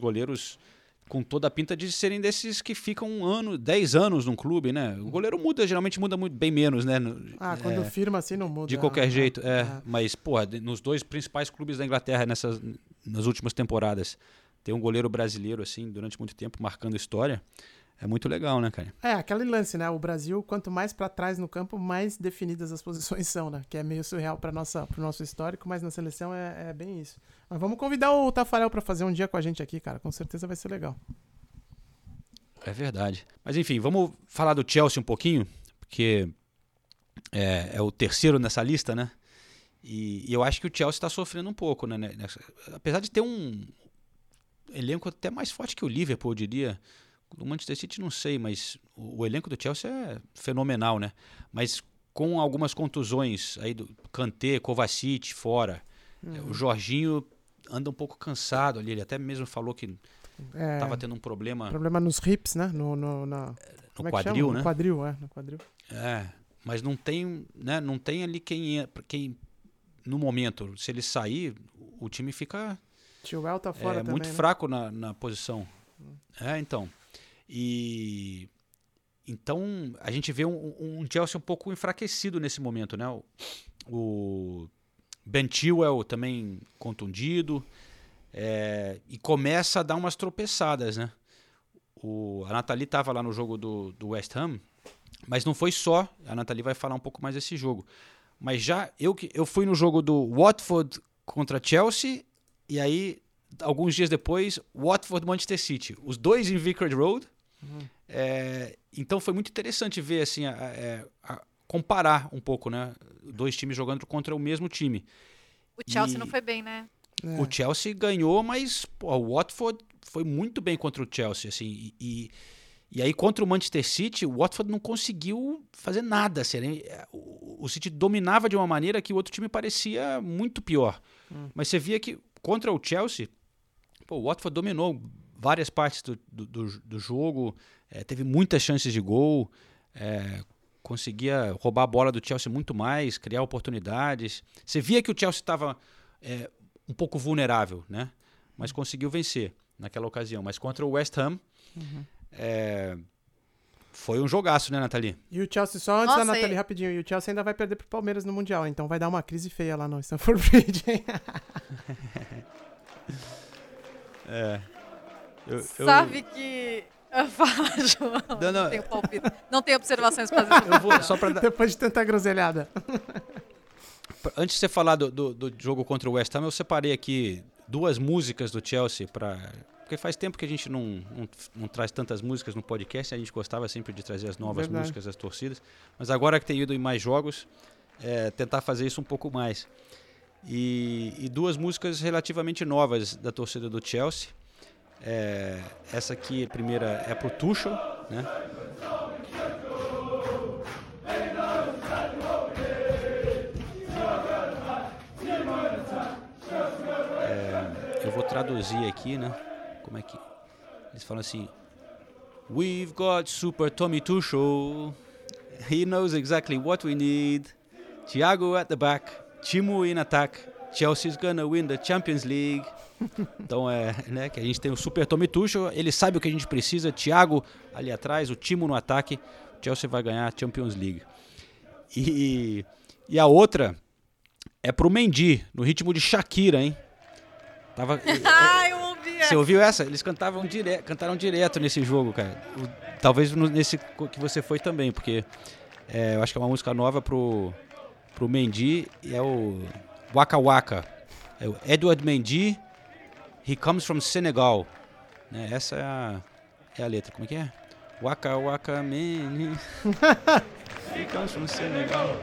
Goleiros com toda a pinta de serem desses que ficam um ano, 10 anos num clube, né? O goleiro muda, geralmente muda muito, bem menos, né? Ah, quando é, firma assim não muda. de qualquer né? jeito, é. É. Mas, porra, nos dois principais clubes da Inglaterra nessas, nas últimas temporadas, ter um goleiro brasileiro, assim, durante muito tempo, marcando história, é muito legal, né, cara? É, aquele lance, né? O Brasil, quanto mais pra trás no campo, mais definidas as posições são, né? Que é meio surreal para pro nosso histórico, mas na seleção é, é bem isso. Mas vamos convidar o Tafarel pra fazer um dia com a gente aqui, cara. Com certeza vai ser legal. É verdade. Mas enfim, vamos falar do Chelsea um pouquinho, porque é, é o terceiro nessa lista, né? E, e eu acho que o Chelsea está sofrendo um pouco, né? nessa- apesar de ter um elenco até mais forte que o Liverpool, eu diria. O Manchester City não sei, mas o, o elenco do Chelsea é fenomenal, né? Mas com algumas contusões aí do Kanté, Kovacic fora, é, o Jorginho anda um pouco cansado ali. Ele até mesmo falou que É, estava tendo um problema Problema nos hips, né? No, no, na, é que quadril, chama? né? No quadril, é. No quadril. É, mas não tem, né, não tem ali quem, é- quem no momento, se ele sair, o time fica Tio El tá fora é, também, muito né? fraco na, na posição. É, então. E então a gente vê um, um Chelsea um pouco enfraquecido nesse momento, né? O, o Ben Chilwell também contundido é, e começa a dar umas tropeçadas, né? O, a Nathalie estava lá no jogo do, do West Ham, mas não foi só. A Nathalie vai falar um pouco mais desse jogo. Mas já eu que eu fui no jogo do Watford contra Chelsea e aí alguns dias depois Watford Manchester City, os dois em Vicarage Road. É, então foi muito interessante ver assim, a- a- a- comparar um pouco, né? Dois times jogando contra o mesmo time. O Chelsea E- não foi bem, né? É. O Chelsea ganhou, mas pô, o Watford foi muito bem contra o Chelsea, assim, e, e, e aí contra o Manchester City, o Watford não conseguiu fazer nada, assim, né? o, o City dominava de uma maneira que o outro time parecia muito pior, mas você via que contra o Chelsea, pô, o Watford dominou várias partes do, do, do- do jogo, eh, teve muitas chances de gol, eh, conseguia roubar a bola do Chelsea muito mais, criar oportunidades. Você via que o Chelsea estava é, um pouco vulnerável, né? Mas conseguiu vencer naquela ocasião. Mas contra o West Ham, é, foi um jogaço, né, Nathalie? E o Chelsea, só antes Nossa, da Nathalie, e- rapidinho, e o Chelsea ainda vai perder pro Palmeiras no Mundial, então vai dar uma crise feia lá no Stamford Bridge, hein? Eu, Sabe que. Fala, João. Não, não. Não tenho palpite. Não tenho observações para fazer. eu vou só para Depois de tanta groselhada. antes de você falar do, do, do jogo contra o West Ham, eu separei aqui duas músicas do Chelsea para porque faz tempo que a gente não, não, não traz tantas músicas no podcast, a gente gostava sempre de trazer as novas Verdade. músicas das torcidas, mas agora que tem ido em mais jogos, é, tentar fazer isso um pouco mais. E, e duas músicas relativamente novas da torcida do Chelsea. É, essa aqui, a primeira, é pro Tuchel, né? É, eu vou traduzir aqui, né? Como é que eles falam assim? We've got Super Tommy Tuchel. He knows exactly what we need. Thiago at the back. Timo in attack. Chelsea's gonna win the Champions League. Então é, né, que a gente tem o Super Tommy Tuchel, ele sabe o que a gente precisa, Thiago ali atrás, o Timo no ataque, Chelsea vai ganhar a Champions League. E, e a outra é pro Mendy, no ritmo de Shakira, hein? Tava, Ai, eu ouvi você ouviu essa? Eles cantavam dire... cantaram direto nesse jogo, cara. O- Talvez nesse que você foi também, porque é, eu acho que é uma música nova pro, pro Mendy e é o Waka Waka. É Edward Mendy, He Comes from Senegal. Né, Essa é a, é a letra. Como é que é? Waka Waka Man. He comes from Senegal.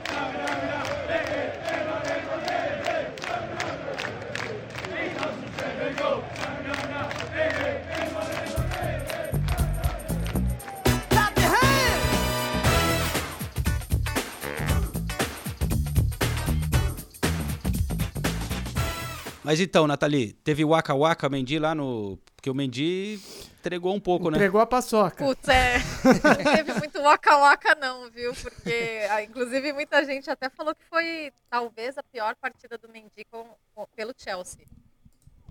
Mas então, Nathalie, teve Waka Waka Mendy lá no. Porque o Mendy entregou um pouco, né? Entregou a paçoca. Putz, é. Não teve muito waka-waka, não, viu? Porque, ah, inclusive, muita gente até falou que foi talvez a pior partida do Mendy com, com- pelo Chelsea.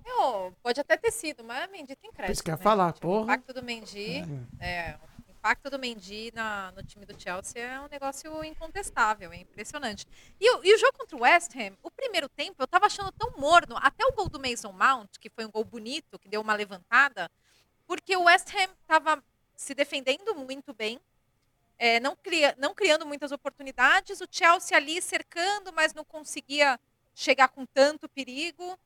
Eu, pode até ter sido, mas o Mendy tem crédito. Isso que eu ia né, falar, gente? O porra. impacto do Mendy, é, o impacto do Mendy na- no time do Chelsea é um negócio incontestável, é impressionante. E, o- e o jogo contra o West Ham, o primeiro tempo eu tava achando tão morno, até o gol do Mason Mount, que foi um gol bonito, que deu uma levantada, porque o West Ham estava se defendendo muito bem, é, não, cria- não criando muitas oportunidades, o Chelsea ali cercando, mas não conseguia chegar com tanto perigo.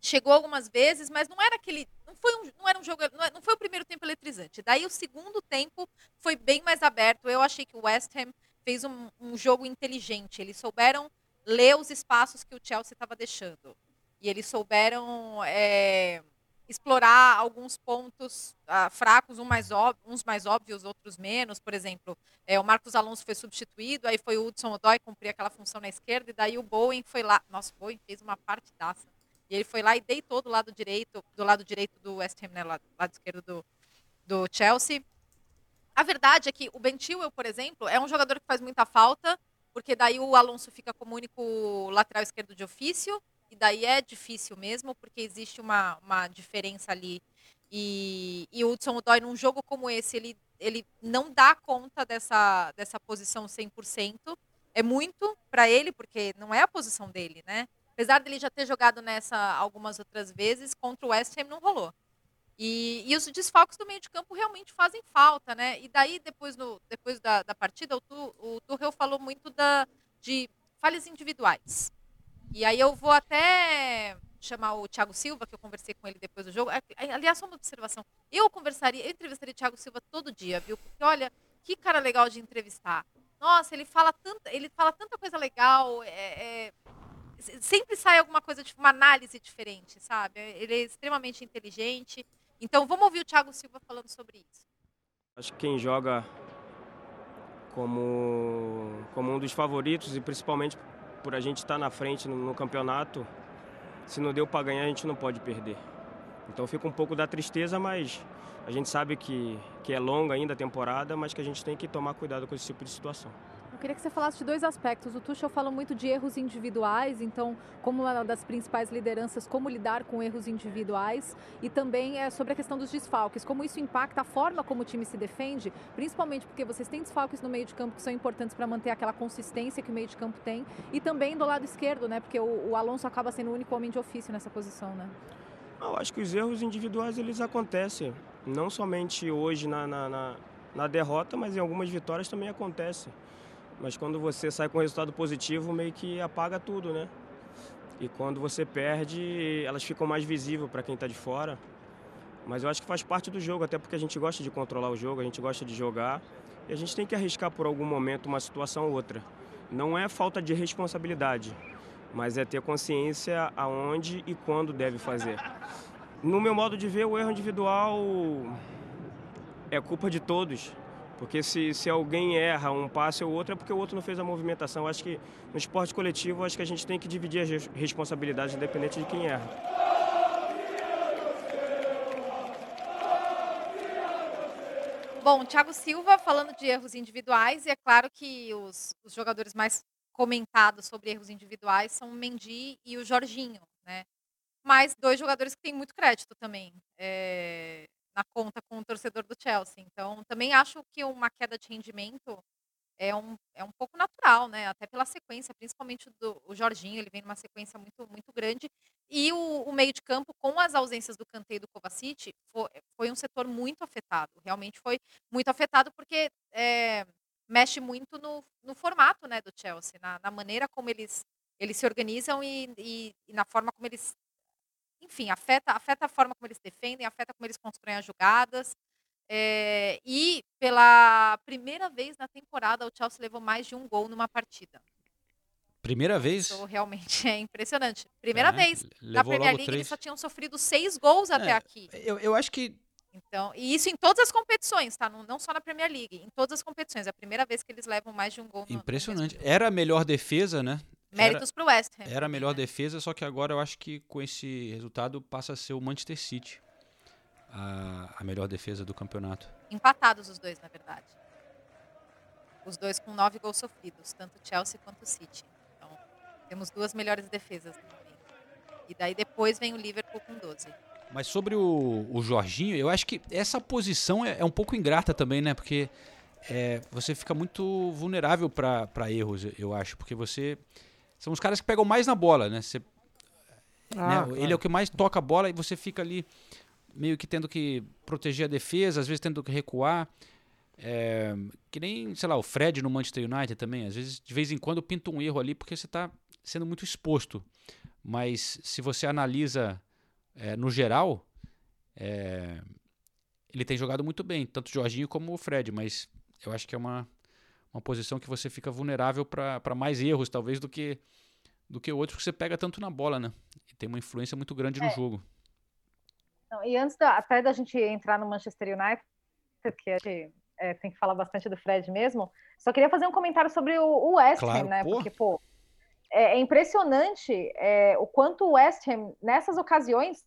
Chegou algumas vezes, mas não era aquele. Não foi um, não era um jogo. Não, é- não foi o primeiro tempo eletrizante. Daí o segundo tempo foi bem mais aberto. Eu achei que o West Ham fez um, um jogo inteligente. Eles souberam ler os espaços que o Chelsea estava deixando. E eles souberam é, explorar alguns pontos ah, fracos, um mais uns mais óbvios, outros menos. Por exemplo, é, o Marcos Alonso foi substituído, aí foi o Hudson Odoi cumprir aquela função na esquerda, e daí o Bowen foi lá. Nossa, o Bowen fez uma partidaça. E ele foi lá e deitou do lado direito, do lado direito do West Ham, né, lado, lado esquerdo do, do Chelsea. A verdade é que o Ben Chilwell, por exemplo, é um jogador que faz muita falta, porque daí o Alonso fica como único lateral esquerdo de ofício, e daí é difícil mesmo, porque existe uma, uma diferença ali. E, e o Hudson Odoi, num jogo como esse, ele, ele não dá conta dessa, dessa posição 100%. É muito para ele, porque não é a posição dele, né? Apesar dele já ter jogado nessa algumas outras vezes, contra o West Ham não rolou. E, e os desfalques do meio de campo realmente fazem falta, né? E daí, depois, no, depois da, da partida, o, o Tuchel falou muito da, de falhas individuais. E aí eu vou até chamar o Thiago Silva, que eu conversei com ele depois do jogo. Aliás, só uma observação. Eu conversaria, eu entrevistaria o Thiago Silva todo dia, viu? Porque olha, que cara legal de entrevistar. Nossa, ele fala tanta, ele fala tanta coisa legal. É, é, sempre sai alguma coisa, tipo, uma análise diferente, sabe? Ele é extremamente inteligente. Então vamos ouvir o Thiago Silva falando sobre isso. Acho que quem joga como, como um dos favoritos e principalmente por a gente estar na frente no, no campeonato, se não deu para ganhar, a gente não pode perder. Então fica um pouco da tristeza, mas a gente sabe que, que é longa ainda a temporada, mas que a gente tem que tomar cuidado com esse tipo de situação. Eu queria que você falasse de dois aspectos. O Tuchel falou muito de erros individuais, então, como uma das principais lideranças, como lidar com erros individuais e também é sobre a questão dos desfalques, como isso impacta a forma como o time se defende, principalmente porque vocês têm desfalques no meio de campo que são importantes para manter aquela consistência que o meio de campo tem e também do lado esquerdo, né? Porque o, o Alonso acaba sendo o único homem de ofício nessa posição, né? Eu acho que os erros individuais eles acontecem, não somente hoje na, na, na, na derrota, mas em algumas vitórias também acontece. Mas quando você sai com resultado positivo, meio que apaga tudo, né? E quando você perde, elas ficam mais visíveis para quem está de fora. Mas eu acho que faz parte do jogo, até porque a gente gosta de controlar o jogo, a gente gosta de jogar. E a gente tem que arriscar por algum momento uma situação ou outra. Não é falta de responsabilidade, mas é ter consciência aonde e quando deve fazer. No meu modo de ver, o erro individual é culpa de todos. Porque se, se alguém erra um passe ou outro, é porque o outro não fez a movimentação. acho que no esporte coletivo, acho que a gente tem que dividir as responsabilidades, independente de quem erra. Bom, Thiago Silva falando de erros individuais, e é claro que os, os jogadores mais comentados sobre erros individuais são o Mendy e o Jorginho, né? Mas dois jogadores que têm muito crédito também. É, na conta com o torcedor do Chelsea. Então, também acho que uma queda de rendimento é um, é um pouco natural, né? Até pela sequência, principalmente do o Jorginho, ele vem numa sequência muito, muito grande. E o, o meio de campo, com as ausências do e do Kovacic, foi, foi um setor muito afetado. Realmente foi muito afetado porque é, mexe muito no, no formato né, do Chelsea, na, na maneira como eles, eles se organizam e, e, e na forma como eles enfim, afeta, afeta a forma como eles defendem, afeta como eles constroem as jogadas. É, e pela primeira vez na temporada, o Chelsea levou mais de um gol numa partida. Primeira vez? Isso realmente é impressionante. Primeira é, vez. Na Premier League, três. eles só tinham sofrido seis gols até é, aqui. Eu, eu acho que. Então, e isso em todas as competições, tá? Não, não só na Premier League, em todas as competições. É a primeira vez que eles levam mais de um gol. Impressionante. No Era a melhor defesa, né? Méritos para o West Ham. Era a melhor defesa, só que agora eu acho que com esse resultado passa a ser o Manchester City a, a melhor defesa do campeonato. Empatados os dois, na verdade. Os dois com nove gols sofridos, tanto o Chelsea quanto o City. Então, temos duas melhores defesas no momento. E daí depois vem o Liverpool com 12. Mas sobre o, o Jorginho, eu acho que essa posição é, é um pouco ingrata também, né? Porque é, você fica muito vulnerável para erros, eu acho. Porque você são os caras que pegam mais na bola, né? Você, ah, né? Ele é o que mais toca a bola e você fica ali meio que tendo que proteger a defesa, às vezes tendo que recuar. É, que nem, sei lá, o Fred no Manchester United também. Às vezes, de vez em quando, pinta um erro ali porque você está sendo muito exposto. Mas se você analisa é, no geral, é, ele tem jogado muito bem, tanto o Jorginho como o Fred, mas eu acho que é uma, uma posição que você fica vulnerável para mais erros, talvez, do que do que outros que você pega tanto na bola, né? E tem uma influência muito grande no é. jogo. Não, e antes da, até da gente entrar no Manchester United, que a gente é, tem que falar bastante do Fred mesmo, só queria fazer um comentário sobre o, o West Ham, claro, né? Pô. Porque, pô, é, é impressionante é, o quanto o West Ham, nessas ocasiões,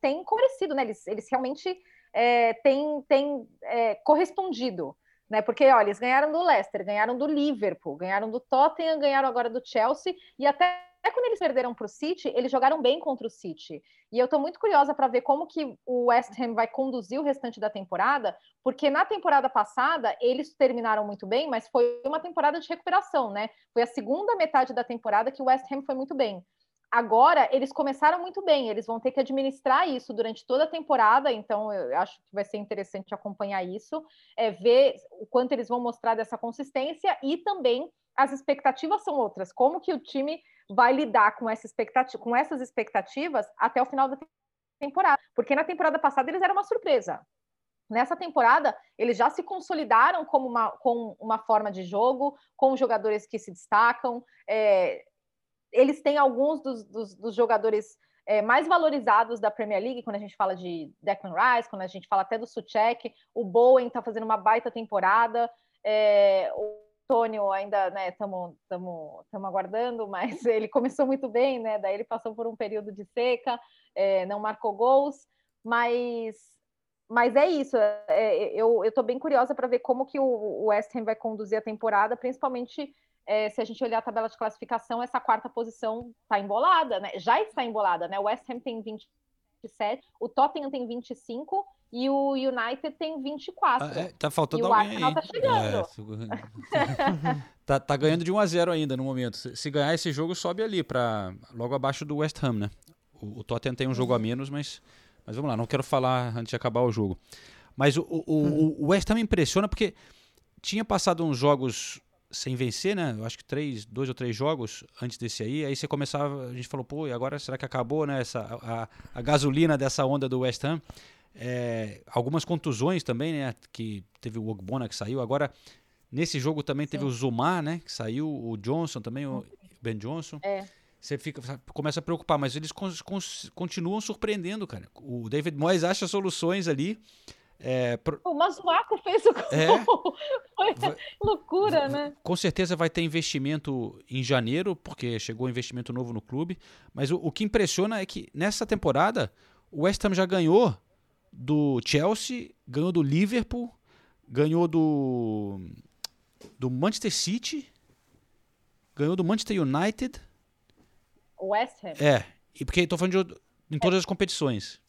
tem conversado, né? Eles, eles realmente é, têm, têm é, correspondido. Né? Porque, olha, eles ganharam do Leicester, ganharam do Liverpool, ganharam do Tottenham, ganharam agora do Chelsea, e até quando eles perderam para o City, eles jogaram bem contra o City. E eu estou muito curiosa para ver como que o West Ham vai conduzir o restante da temporada, porque na temporada passada eles terminaram muito bem, mas foi uma temporada de recuperação, né? Foi a segunda metade da temporada que o West Ham foi muito bem. Agora, eles começaram muito bem, eles vão ter que administrar isso durante toda a temporada, então eu acho que vai ser interessante acompanhar isso, é, ver o quanto eles vão mostrar dessa consistência e também as expectativas são outras, como que o time vai lidar com, essa expectativa, com essas expectativas até o final da temporada, porque na temporada passada eles eram uma surpresa. Nessa temporada, eles já se consolidaram como uma, com uma forma de jogo, com jogadores que se destacam, é, eles têm alguns dos, dos, dos jogadores é, mais valorizados da Premier League, quando a gente fala de Declan Rice, quando a gente fala até do Suchek, o Bowen está fazendo uma baita temporada, é, o Antônio ainda, né, estamos aguardando, mas ele começou muito bem, né, daí ele passou por um período de seca, é, não marcou gols, mas, mas é isso, é, eu estou bem curiosa para ver como que o West Ham vai conduzir a temporada, principalmente é, se a gente olhar a tabela de classificação, essa quarta posição está embolada, né? Já está embolada, né? O West Ham tem 27, o Tottenham tem 25 e o United tem 24. Ah, é, tá faltando e o alguém Arsenal tá chegando. É, tá, tá ganhando de 1 a 0 ainda no momento. Se, se ganhar esse jogo, sobe ali para logo abaixo do West Ham, né? O, o Tottenham tem um jogo a uhum. menos, mas, mas vamos lá, não quero falar antes de acabar o jogo. Mas o, o, o, o West Ham impressiona porque tinha passado uns jogos sem vencer, né? Eu acho que três, dois ou três jogos antes desse aí. Aí você começava, a gente falou, pô, e agora será que acabou, né? Essa, a, a gasolina dessa onda do West Ham. É, algumas contusões também, né? Que teve o Ogbona que saiu. Agora, nesse jogo também Sim. teve o Zumar, né? Que saiu, o Johnson também, o Ben Johnson. É. Você fica, começa a preocupar, mas eles con, con, continuam surpreendendo, cara. O David Moyes acha soluções ali. É, pro... O Mazuaco fez o gol. É. Foi vai... loucura, né? Com certeza vai ter investimento em janeiro, porque chegou um investimento novo no clube. Mas o, o que impressiona é que nessa temporada o West Ham já ganhou do Chelsea, ganhou do Liverpool, ganhou do, do Manchester City, ganhou do Manchester United. West Ham? É, e porque estou falando de, em todas as competições.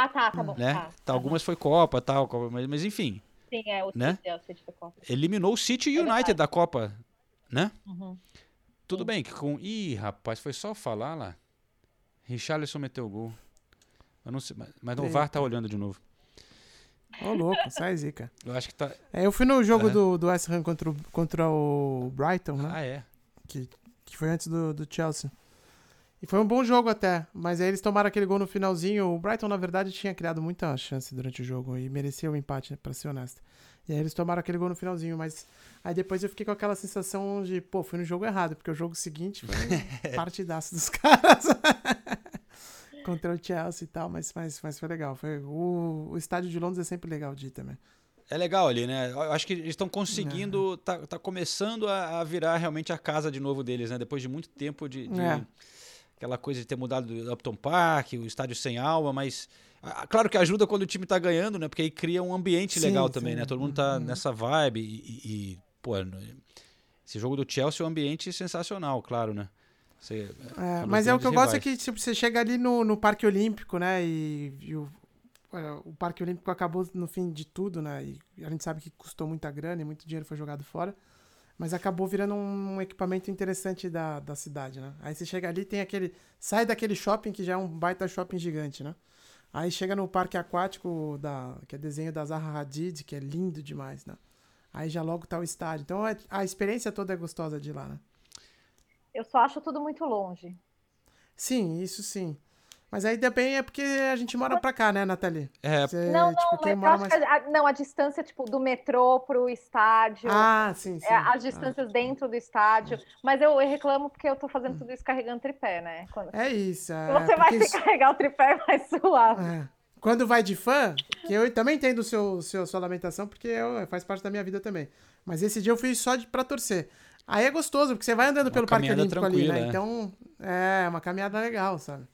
Ah, tá, tá bom. Né? Tá, tá, algumas foi Copa, tal, mas, mas enfim. Sim, é, o né? City, é, o City foi Copa. Eliminou o City e o United da Copa, né? Uhum. Tudo Sim. bem que com... Ih, rapaz, foi só falar lá. Richarlison meteu gol. Eu não sei, mas o VAR tá olhando de novo. Ô, oh, louco, sai zica. Eu acho que tá... É, eu fui no jogo é. do, do West Ham contra o, contra o Brighton, né? Ah, é? Que, que foi antes do, do Chelsea. E foi um bom jogo até, mas aí eles tomaram aquele gol no finalzinho. O Brighton, na verdade, tinha criado muita chance durante o jogo e merecia o um empate, né, pra ser honesto. E aí eles tomaram aquele gol no finalzinho, mas aí depois eu fiquei com aquela sensação de, pô, fui no jogo errado, porque o jogo seguinte foi partidaço dos caras. Contra o Chelsea e tal, mas, mas, mas foi legal. Foi, o, o estádio de Londres é sempre legal de ir também. É legal ali, né? Eu acho que eles estão conseguindo, é. tá, tá começando a, a, virar realmente a casa de novo deles, né? Depois de muito tempo de, de é aquela coisa de ter mudado do Upton Park, o estádio sem alma, mas claro que ajuda quando o time tá ganhando, né? Porque aí cria um ambiente sim, legal também, sim. né? Todo mundo tá uhum. nessa vibe e, e, pô, esse jogo do Chelsea é um ambiente sensacional, claro, né? Você, é, mas é o que eu gosto é que tipo, você chega ali no, no Parque Olímpico, né? E, e o, o Parque Olímpico acabou no fim de tudo, né? E a gente sabe que custou muita grana e muito dinheiro foi jogado fora. Mas acabou virando um equipamento interessante da, da cidade, né? Aí você chega ali tem aquele. Sai daquele shopping que já é um baita shopping gigante, né? Aí chega no parque aquático, da, que é desenho da Zaha Hadid, que é lindo demais, né? Aí já logo tá o estádio. Então é, a experiência toda é gostosa de lá, né? Eu só acho tudo muito longe. Sim, isso sim. Mas aí também é porque a gente mora pra cá, né, Nathalie? É. Você, não, não, tipo, mas mais... a, não, a distância, tipo, do metrô pro estádio. Ah, sim, sim. É, as distâncias ah. dentro do estádio. Mas eu, eu, reclamo porque eu tô fazendo tudo isso carregando tripé, né? Quando... É isso. É, você vai ter que carregar o tripé é mais suave. É. Quando vai de fã, que eu também entendo seu, seu, sua lamentação, porque eu, faz parte da minha vida também. Mas esse dia eu fui só de, pra torcer. Aí é gostoso, porque você vai andando pelo Parque Olímpico ali, né? é. Então, é uma caminhada legal, sabe?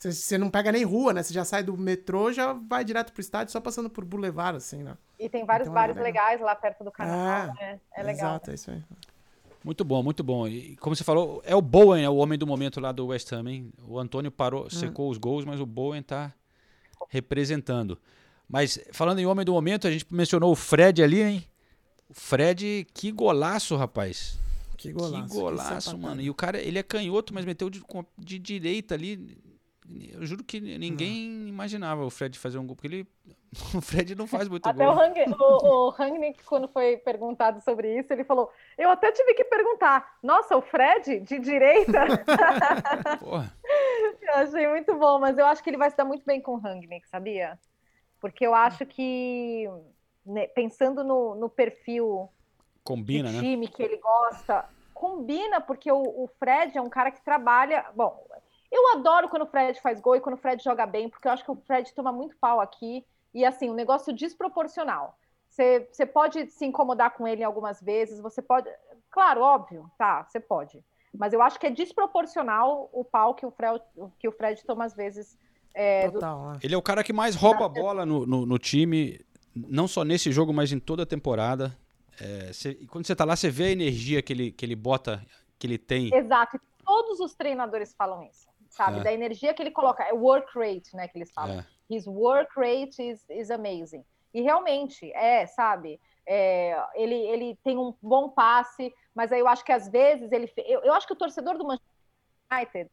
Você, você não pega nem rua, né? Você já sai do metrô, já vai direto pro estádio, só passando por boulevard, assim, né? E tem vários Então é bares legal. legais lá perto do canal, É, né? É legal. Exato, é isso aí. Muito bom, muito bom. E como você falou, é o Bowen, é o homem do momento lá do West Ham, hein? O Antônio parou, secou os gols, mas o Bowen tá representando. Mas falando em homem do momento, a gente mencionou o Fred ali, hein? O Fred, que golaço, rapaz. Que golaço. Que golaço, mano. E o cara, ele é canhoto, mas meteu de, de direita ali. Eu juro que ninguém imaginava o Fred fazer um gol, porque ele. O Fred não faz muito Até gol. o, Hang, o, Rangnick, quando foi perguntado sobre isso, ele falou: Eu até tive que perguntar, nossa, o Fred de direita? Porra. eu achei muito bom, mas eu acho que ele vai se dar muito bem com o Rangnick, sabia? Porque eu acho que, né, pensando no, no perfil Combina, do né? time que ele gosta, combina, porque o, o Fred é um cara que trabalha. Bom, eu adoro quando o Fred faz gol e quando o Fred joga bem, porque eu acho que o Fred toma muito pau aqui. E assim, um negócio desproporcional. Você, você pode se incomodar com ele algumas vezes, você pode. Claro, óbvio, tá, você pode. Mas eu acho que é desproporcional o pau que o Fred, que o Fred toma às vezes. é, do- Total, né? Ele é o cara que mais rouba a bola no, no, no time, não só nesse jogo, mas em toda a temporada. É, cê- e quando você tá lá, você vê a energia que ele, que ele bota, que ele tem. Exato, e todos os treinadores falam isso, sabe? É. Da energia que ele coloca, é work rate, né, que eles falam. É. His work rate is, is amazing. E realmente, é, sabe? É, ele, ele tem um bom passe, mas aí eu acho que às vezes ele. Eu, eu acho que o torcedor do Manchester United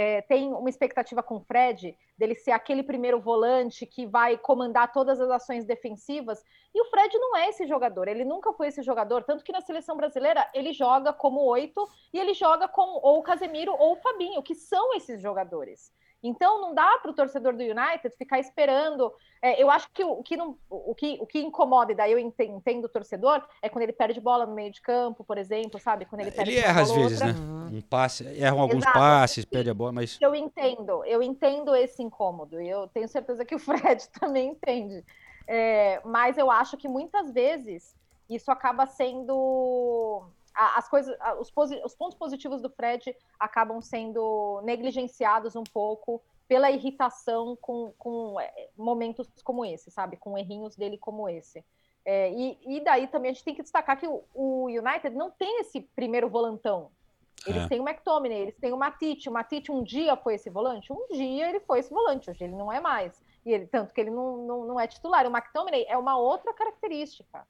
é, tem uma expectativa com o Fred dele ser aquele primeiro volante que vai comandar todas as ações defensivas. E o Fred não é esse jogador, ele nunca foi esse jogador. Tanto que na seleção brasileira ele joga como oito e ele joga com ou o Casemiro ou o Fabinho, que são esses jogadores. Então não dá para o torcedor do United ficar esperando. É, eu acho que o, o que não, o, que, o que incomoda, e daí eu ente- entendo o torcedor, é quando ele perde bola no meio de campo, por exemplo, sabe? Quando ele perde Ele erra às vezes, outra. né? Um passe, erram alguns Exato. passes, perde a bola, mas Eu entendo, eu entendo esse incômodo, e eu tenho certeza que o Fred também entende. É, mas eu acho que muitas vezes isso acaba sendo. As coisas, os, os pontos positivos do Fred acabam sendo negligenciados um pouco pela irritação com, com é, momentos como esse, sabe? Com errinhos dele como esse. É, e, e daí também a gente tem que destacar que o, o United não tem esse primeiro volantão. Eles É. têm o McTominay, eles têm o Matite. O Matite um dia foi esse volante? Um dia ele foi esse volante, hoje ele não é mais. E ele, tanto que ele não, não, não é titular. O McTominay é uma outra característica.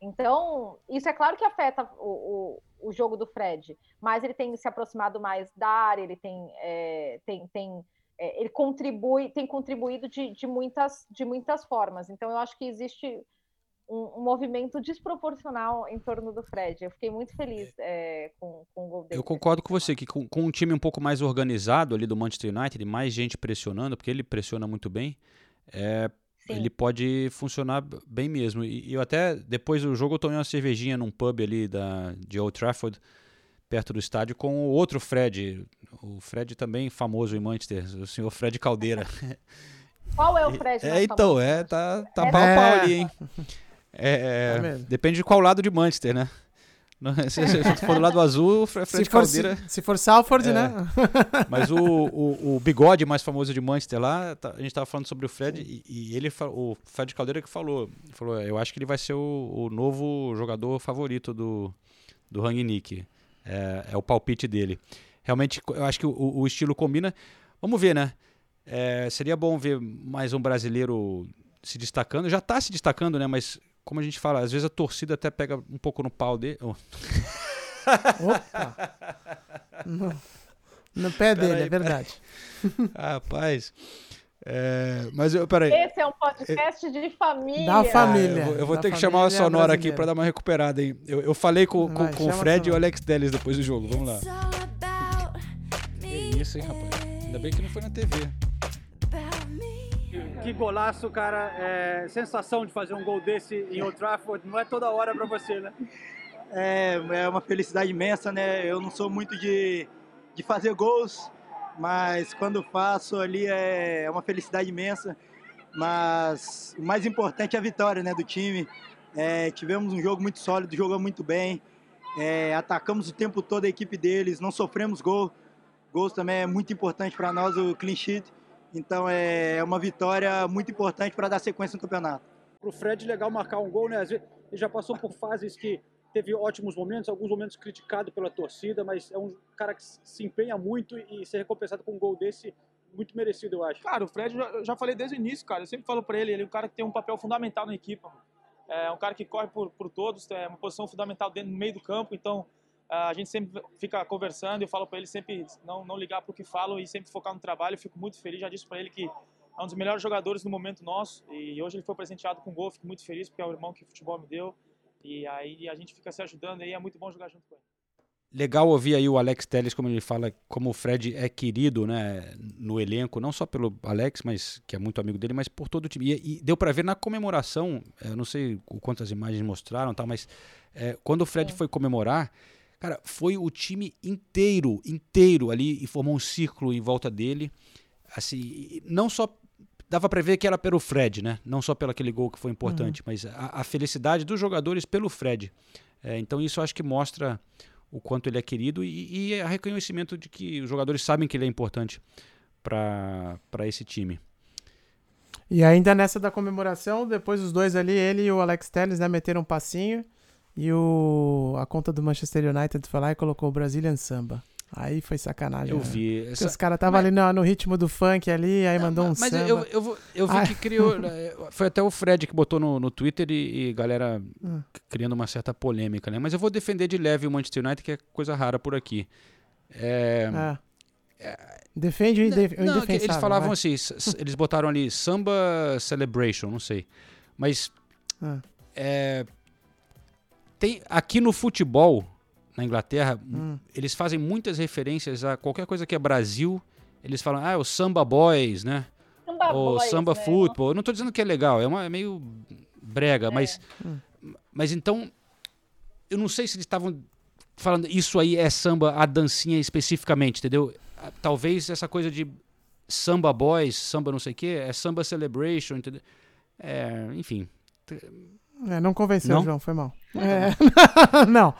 Então, isso é claro que afeta o, o, o jogo do Fred, mas ele tem se aproximado mais da área, ele tem, é, tem, tem é, ele contribui, tem contribuído de, de, muitas, de muitas formas. Então, eu acho que existe um, um movimento desproporcional em torno do Fred. Eu fiquei muito feliz é, com, com o gol dele. eu concordo com você que com, com um time um pouco mais organizado ali do Manchester United, mais gente pressionando, porque ele pressiona muito bem, é, ele pode funcionar bem mesmo. E, eu até, depois do jogo, eu tomei uma cervejinha num pub ali da, de Old Trafford, perto do estádio, com o outro Fred, o Fred também famoso em Manchester, o senhor Fred Caldeira. Qual é o Fred? É, então, famoso? é, tá, tá É. pau a pau É. ali, hein? É, mesmo. depende de qual lado de Manchester, né? Não, Se, se for do lado azul, Fred Se for, Caldeira. se, se for Salford, É. né? Mas o, o, o bigode mais famoso de Manchester lá, tá- a gente tava falando sobre o Fred e, e ele, o Fred Caldeira que falou, falou, eu acho que ele vai ser o, o novo jogador favorito do, do Rangnick. É, é o palpite dele. Realmente, eu acho que o, o estilo combina. Vamos ver, né? É, seria bom ver mais um brasileiro se destacando. Já tá se destacando, né? Mas como a gente fala, às vezes a torcida até pega um pouco no pau dele. Oh. Opa! No, no pé dele, Peraí, é verdade. Rapaz. É, mas eu, peraí. Esse é um podcast de família. Da família. É, eu vou, eu vou da ter que chamar a sonora aqui pra dar uma recuperada, hein? Eu, eu falei com, com, Vai, com o chama a Fred e o. Alex Telles depois do jogo. Vamos lá. Que isso, hein, rapaz? Ainda bem que não foi na TV. Que golaço, cara. É, sensação de fazer um gol desse em Old Trafford. Não é toda hora pra você, né? É, é uma felicidade imensa, né? Eu não sou muito de, de fazer gols, mas quando faço ali é uma felicidade imensa. Mas o mais importante é a vitória né, do time. É, tivemos um jogo muito sólido, jogou muito bem. é, atacamos o tempo todo a equipe deles, não sofremos gol. Gols também é muito importante para nós, o clean sheet. Então é uma vitória muito importante para dar sequência no campeonato. Para o Fred, legal marcar um gol, né? Às vezes, ele já passou por fases que teve ótimos momentos, alguns momentos criticado pela torcida, mas é um cara que se empenha muito e ser recompensado com um gol desse muito merecido, eu acho. Cara, o Fred, eu já falei desde o início, cara. Eu sempre falo para ele, ele é um cara que tem um papel fundamental na equipe. É um cara que corre por, por todos, é uma posição fundamental dentro no meio do campo, então a gente sempre fica conversando, eu falo para ele sempre não, não ligar para o que falo e sempre focar no trabalho. Eu fico muito feliz, já disse para ele que é um dos melhores jogadores no momento nosso e hoje ele foi presenteado com gol, fico muito feliz porque é o irmão que o futebol me deu e aí a gente fica se ajudando e é muito bom jogar junto com ele. Legal ouvir aí o Alex Telles, como ele fala, como o Fred é querido né, no elenco, não só pelo Alex, mas que é muito amigo dele, mas por todo o time. E, e deu para ver na comemoração, eu não sei quantas imagens mostraram, tá, mas é, quando o Fred foi comemorar, Cara, foi o time inteiro, inteiro ali e formou um círculo em volta dele. Assim, não só dava para ver que era pelo Fred, né? Não só pelo aquele gol que foi importante, uhum. mas a, a, felicidade dos jogadores pelo Fred. É, então isso acho que mostra o quanto ele é querido e, e reconhecimento de que os jogadores sabem que ele é importante para esse time. E ainda nessa da comemoração, depois os dois ali, ele e o Alex Telles, né, meteram um passinho. E o, a conta do Manchester United foi lá e colocou o Brazilian Samba. Aí foi sacanagem. Eu né? vi. Essa... Os caras estavam mas... ali no, no, ritmo do funk ali, aí mandou um mas samba. Mas eu, eu, eu vi Ai. que criou. Né, foi até o Fred que botou no, no Twitter e, e galera hum. criando uma certa polêmica, né? Mas eu vou defender de leve o Manchester United, que é coisa rara por aqui. É. Ah. É... Defende o, indef... não, Eles falavam vai. assim, eles botaram ali Samba Celebration, não sei. Mas. Ah. É, tem aqui no futebol na Inglaterra, hum. eles fazem muitas referências a qualquer coisa que é Brasil. Eles falam, ah, é o Samba Boys, né? Samba Ou Boys, Samba né? Football. Eu não estou dizendo que é legal, é, uma, é meio brega, é. mas, hum. mas então, eu não sei se eles estavam falando, isso aí é samba, a dancinha especificamente, entendeu? Talvez essa coisa de Samba Boys, samba não sei o quê, é Samba Celebration, entendeu? É, enfim. É, não convenceu, não? João, foi mal. É. não.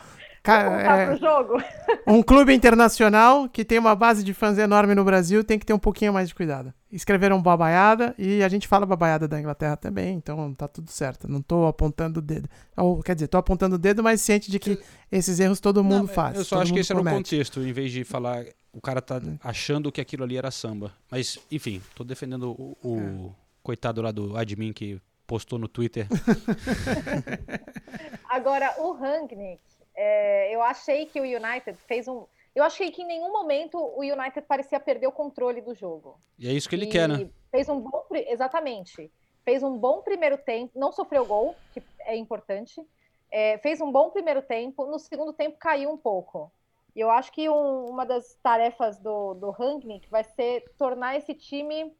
É, jogo. um clube internacional que tem uma base de fãs enorme no Brasil tem que ter um pouquinho mais de cuidado. Escreveram babaiada e a gente fala babaiada da Inglaterra também, então tá tudo certo. Não tô apontando o dedo. Ou, quer dizer, tô apontando o dedo, mas ciente de que esses erros todo mundo Não, faz. Eu só acho que esse comete. era o contexto, em vez de falar o cara tá achando que aquilo ali era samba. Mas, enfim, tô defendendo o, o é. coitado lá do admin que postou no Twitter. Agora, o Rangnick, é, eu achei que o United fez um. Eu achei que em nenhum momento o United parecia perder o controle do jogo. E é isso que ele e quer, né? Fez um bom. Exatamente. Fez um bom primeiro tempo, não sofreu gol, que é importante. É, fez um bom primeiro tempo, no segundo tempo caiu um pouco. E eu acho que um, uma das tarefas do, do Rangnick vai ser tornar esse time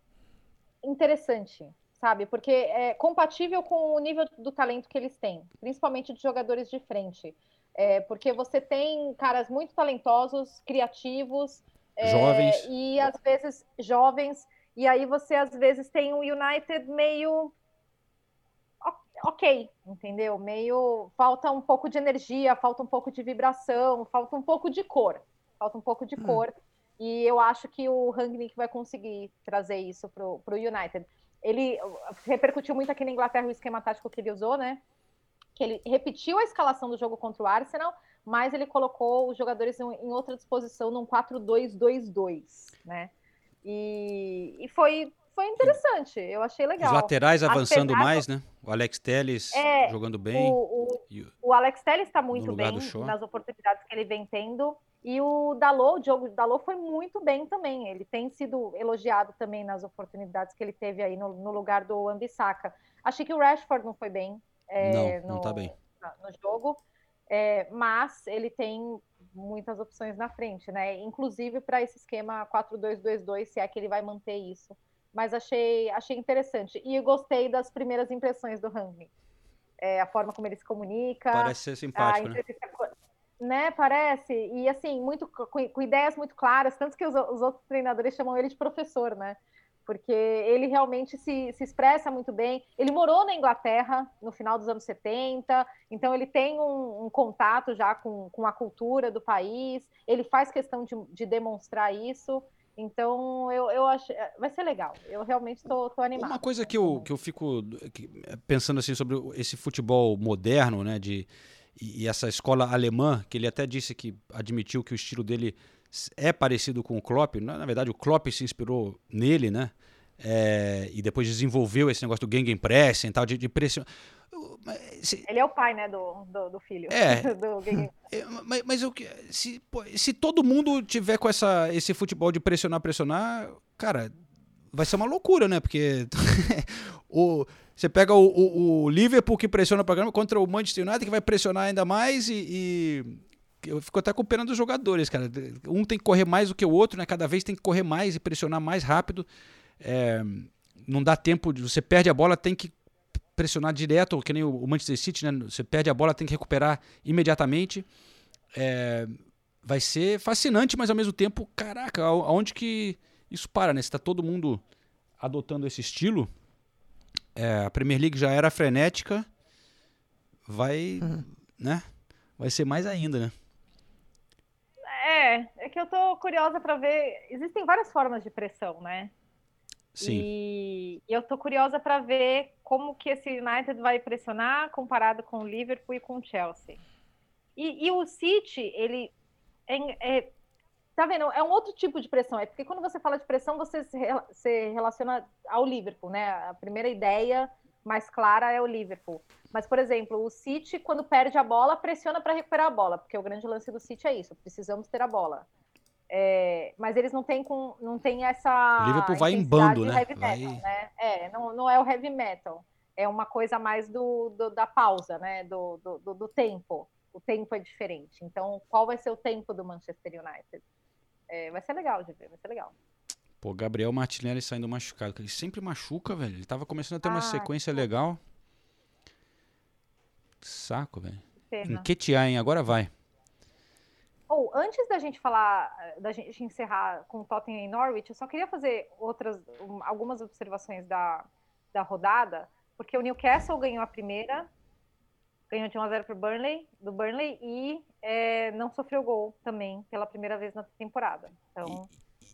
interessante sabe? Porque é compatível com o nível do talento que eles têm, principalmente de jogadores de frente. É, porque você tem caras muito talentosos, criativos, é, jovens. e às vezes jovens, e aí você às vezes tem um United meio ok, entendeu? Meio falta um pouco de energia, falta um pouco de vibração, falta um pouco de cor, falta um pouco de hum. cor. E eu acho que o Rangnick vai conseguir trazer isso para o United ele repercutiu muito aqui na Inglaterra o esquema tático que ele usou, né? Que ele repetiu a escalação do jogo contra o Arsenal, mas ele colocou os jogadores em outra disposição num 4-2-2-2, né? E, e foi, foi interessante, eu achei legal. Os laterais avançando Apesar mais, né? O Alex Telles é, jogando bem. O, o, o Alex Telles está muito bem nas oportunidades que ele vem tendo. E o Dalot, o Diogo Dalot foi muito bem também. Ele tem sido elogiado também nas oportunidades que ele teve aí no, no lugar do Ambissaca. Achei que o Rashford não foi bem, é, não, no, não tá bem. no jogo, é, mas ele tem muitas opções na frente, né? Inclusive para esse esquema 4-2-2-2, se é que ele vai manter isso. Mas achei, achei interessante. E gostei das primeiras impressões do Rangnick. É, a forma como ele se comunica. Parece ser simpático, né? Né, parece. E assim, muito com, com, ideias muito claras, tanto que os, os, outros treinadores chamam ele de professor, né? porque ele realmente se, se expressa muito bem. Ele morou na Inglaterra no final dos anos 70, então ele tem um, um contato já com, com a cultura do país, ele faz questão de, de demonstrar isso. Então, eu, eu acho. Vai ser legal. Eu realmente estou animado. Uma coisa que eu, que eu fico pensando assim sobre esse futebol moderno, né? De, e essa escola alemã, que ele até disse que admitiu que o estilo dele é parecido com o Klopp. Na, verdade, o Klopp se inspirou nele, né? É, e depois desenvolveu esse negócio do Gegenpressing e tal, de, de pressionar. Ele é o pai, né, do, do, do filho. É. do é mas, mas eu, se, se todo mundo tiver com essa, esse futebol de pressionar, pressionar, cara, vai ser uma loucura, né? Porque o, você pega o, o, o Liverpool que pressiona para caramba contra o Manchester United que vai pressionar ainda mais e, e, eu fico até com pena dos jogadores, cara. Um tem que correr mais do que o outro, né? Cada vez tem que correr mais e pressionar mais rápido. É, não dá tempo, você perde a bola, tem que pressionar direto, que nem o Manchester City, né? Você perde a bola, tem que recuperar imediatamente. É, vai ser fascinante, mas ao mesmo tempo, caraca, aonde que isso para, né? Se tá todo mundo adotando esse estilo, é, a Premier League já era frenética, vai, uhum. né? Vai ser mais ainda, né? É, é que eu tô curiosa para ver. Existem várias formas de pressão, né? Sim. E, e eu tô curiosa para ver como que esse United vai pressionar comparado com o Liverpool e com o Chelsea. E, e o City, ele é, é, tá vendo? É um outro tipo de pressão. É porque quando você fala de pressão, você se, relaciona ao Liverpool, né? A primeira ideia mais clara é o Liverpool. Mas, por exemplo, o City, quando perde a bola, pressiona para recuperar a bola, porque o grande lance do City é isso: precisamos ter a bola. É, mas eles não têm, com, não têm essa. O Liverpool vai em bando, né? Heavy vai... metal, né? É, não, não é o heavy metal. É uma coisa mais do, do da pausa, né? Do, do, do, tempo. O tempo é diferente. Então, qual vai ser o tempo do Manchester United? É, vai ser legal de ver, vai ser legal. Pô, Gabriel Martinelli saindo machucado. Ele sempre machuca, velho. Ele tava começando a ter uma ah, sequência legal. Saco, velho. Enquetear, hein? Agora vai. Ou, oh, antes da gente falar, da gente encerrar com o Tottenham e Norwich, eu só queria fazer outras, um, algumas observações da, da rodada, porque o Newcastle ganhou a primeira, ganhou de 1x0 pro Burnley, do Burnley, e é, não sofreu gol também pela primeira vez na temporada. Então,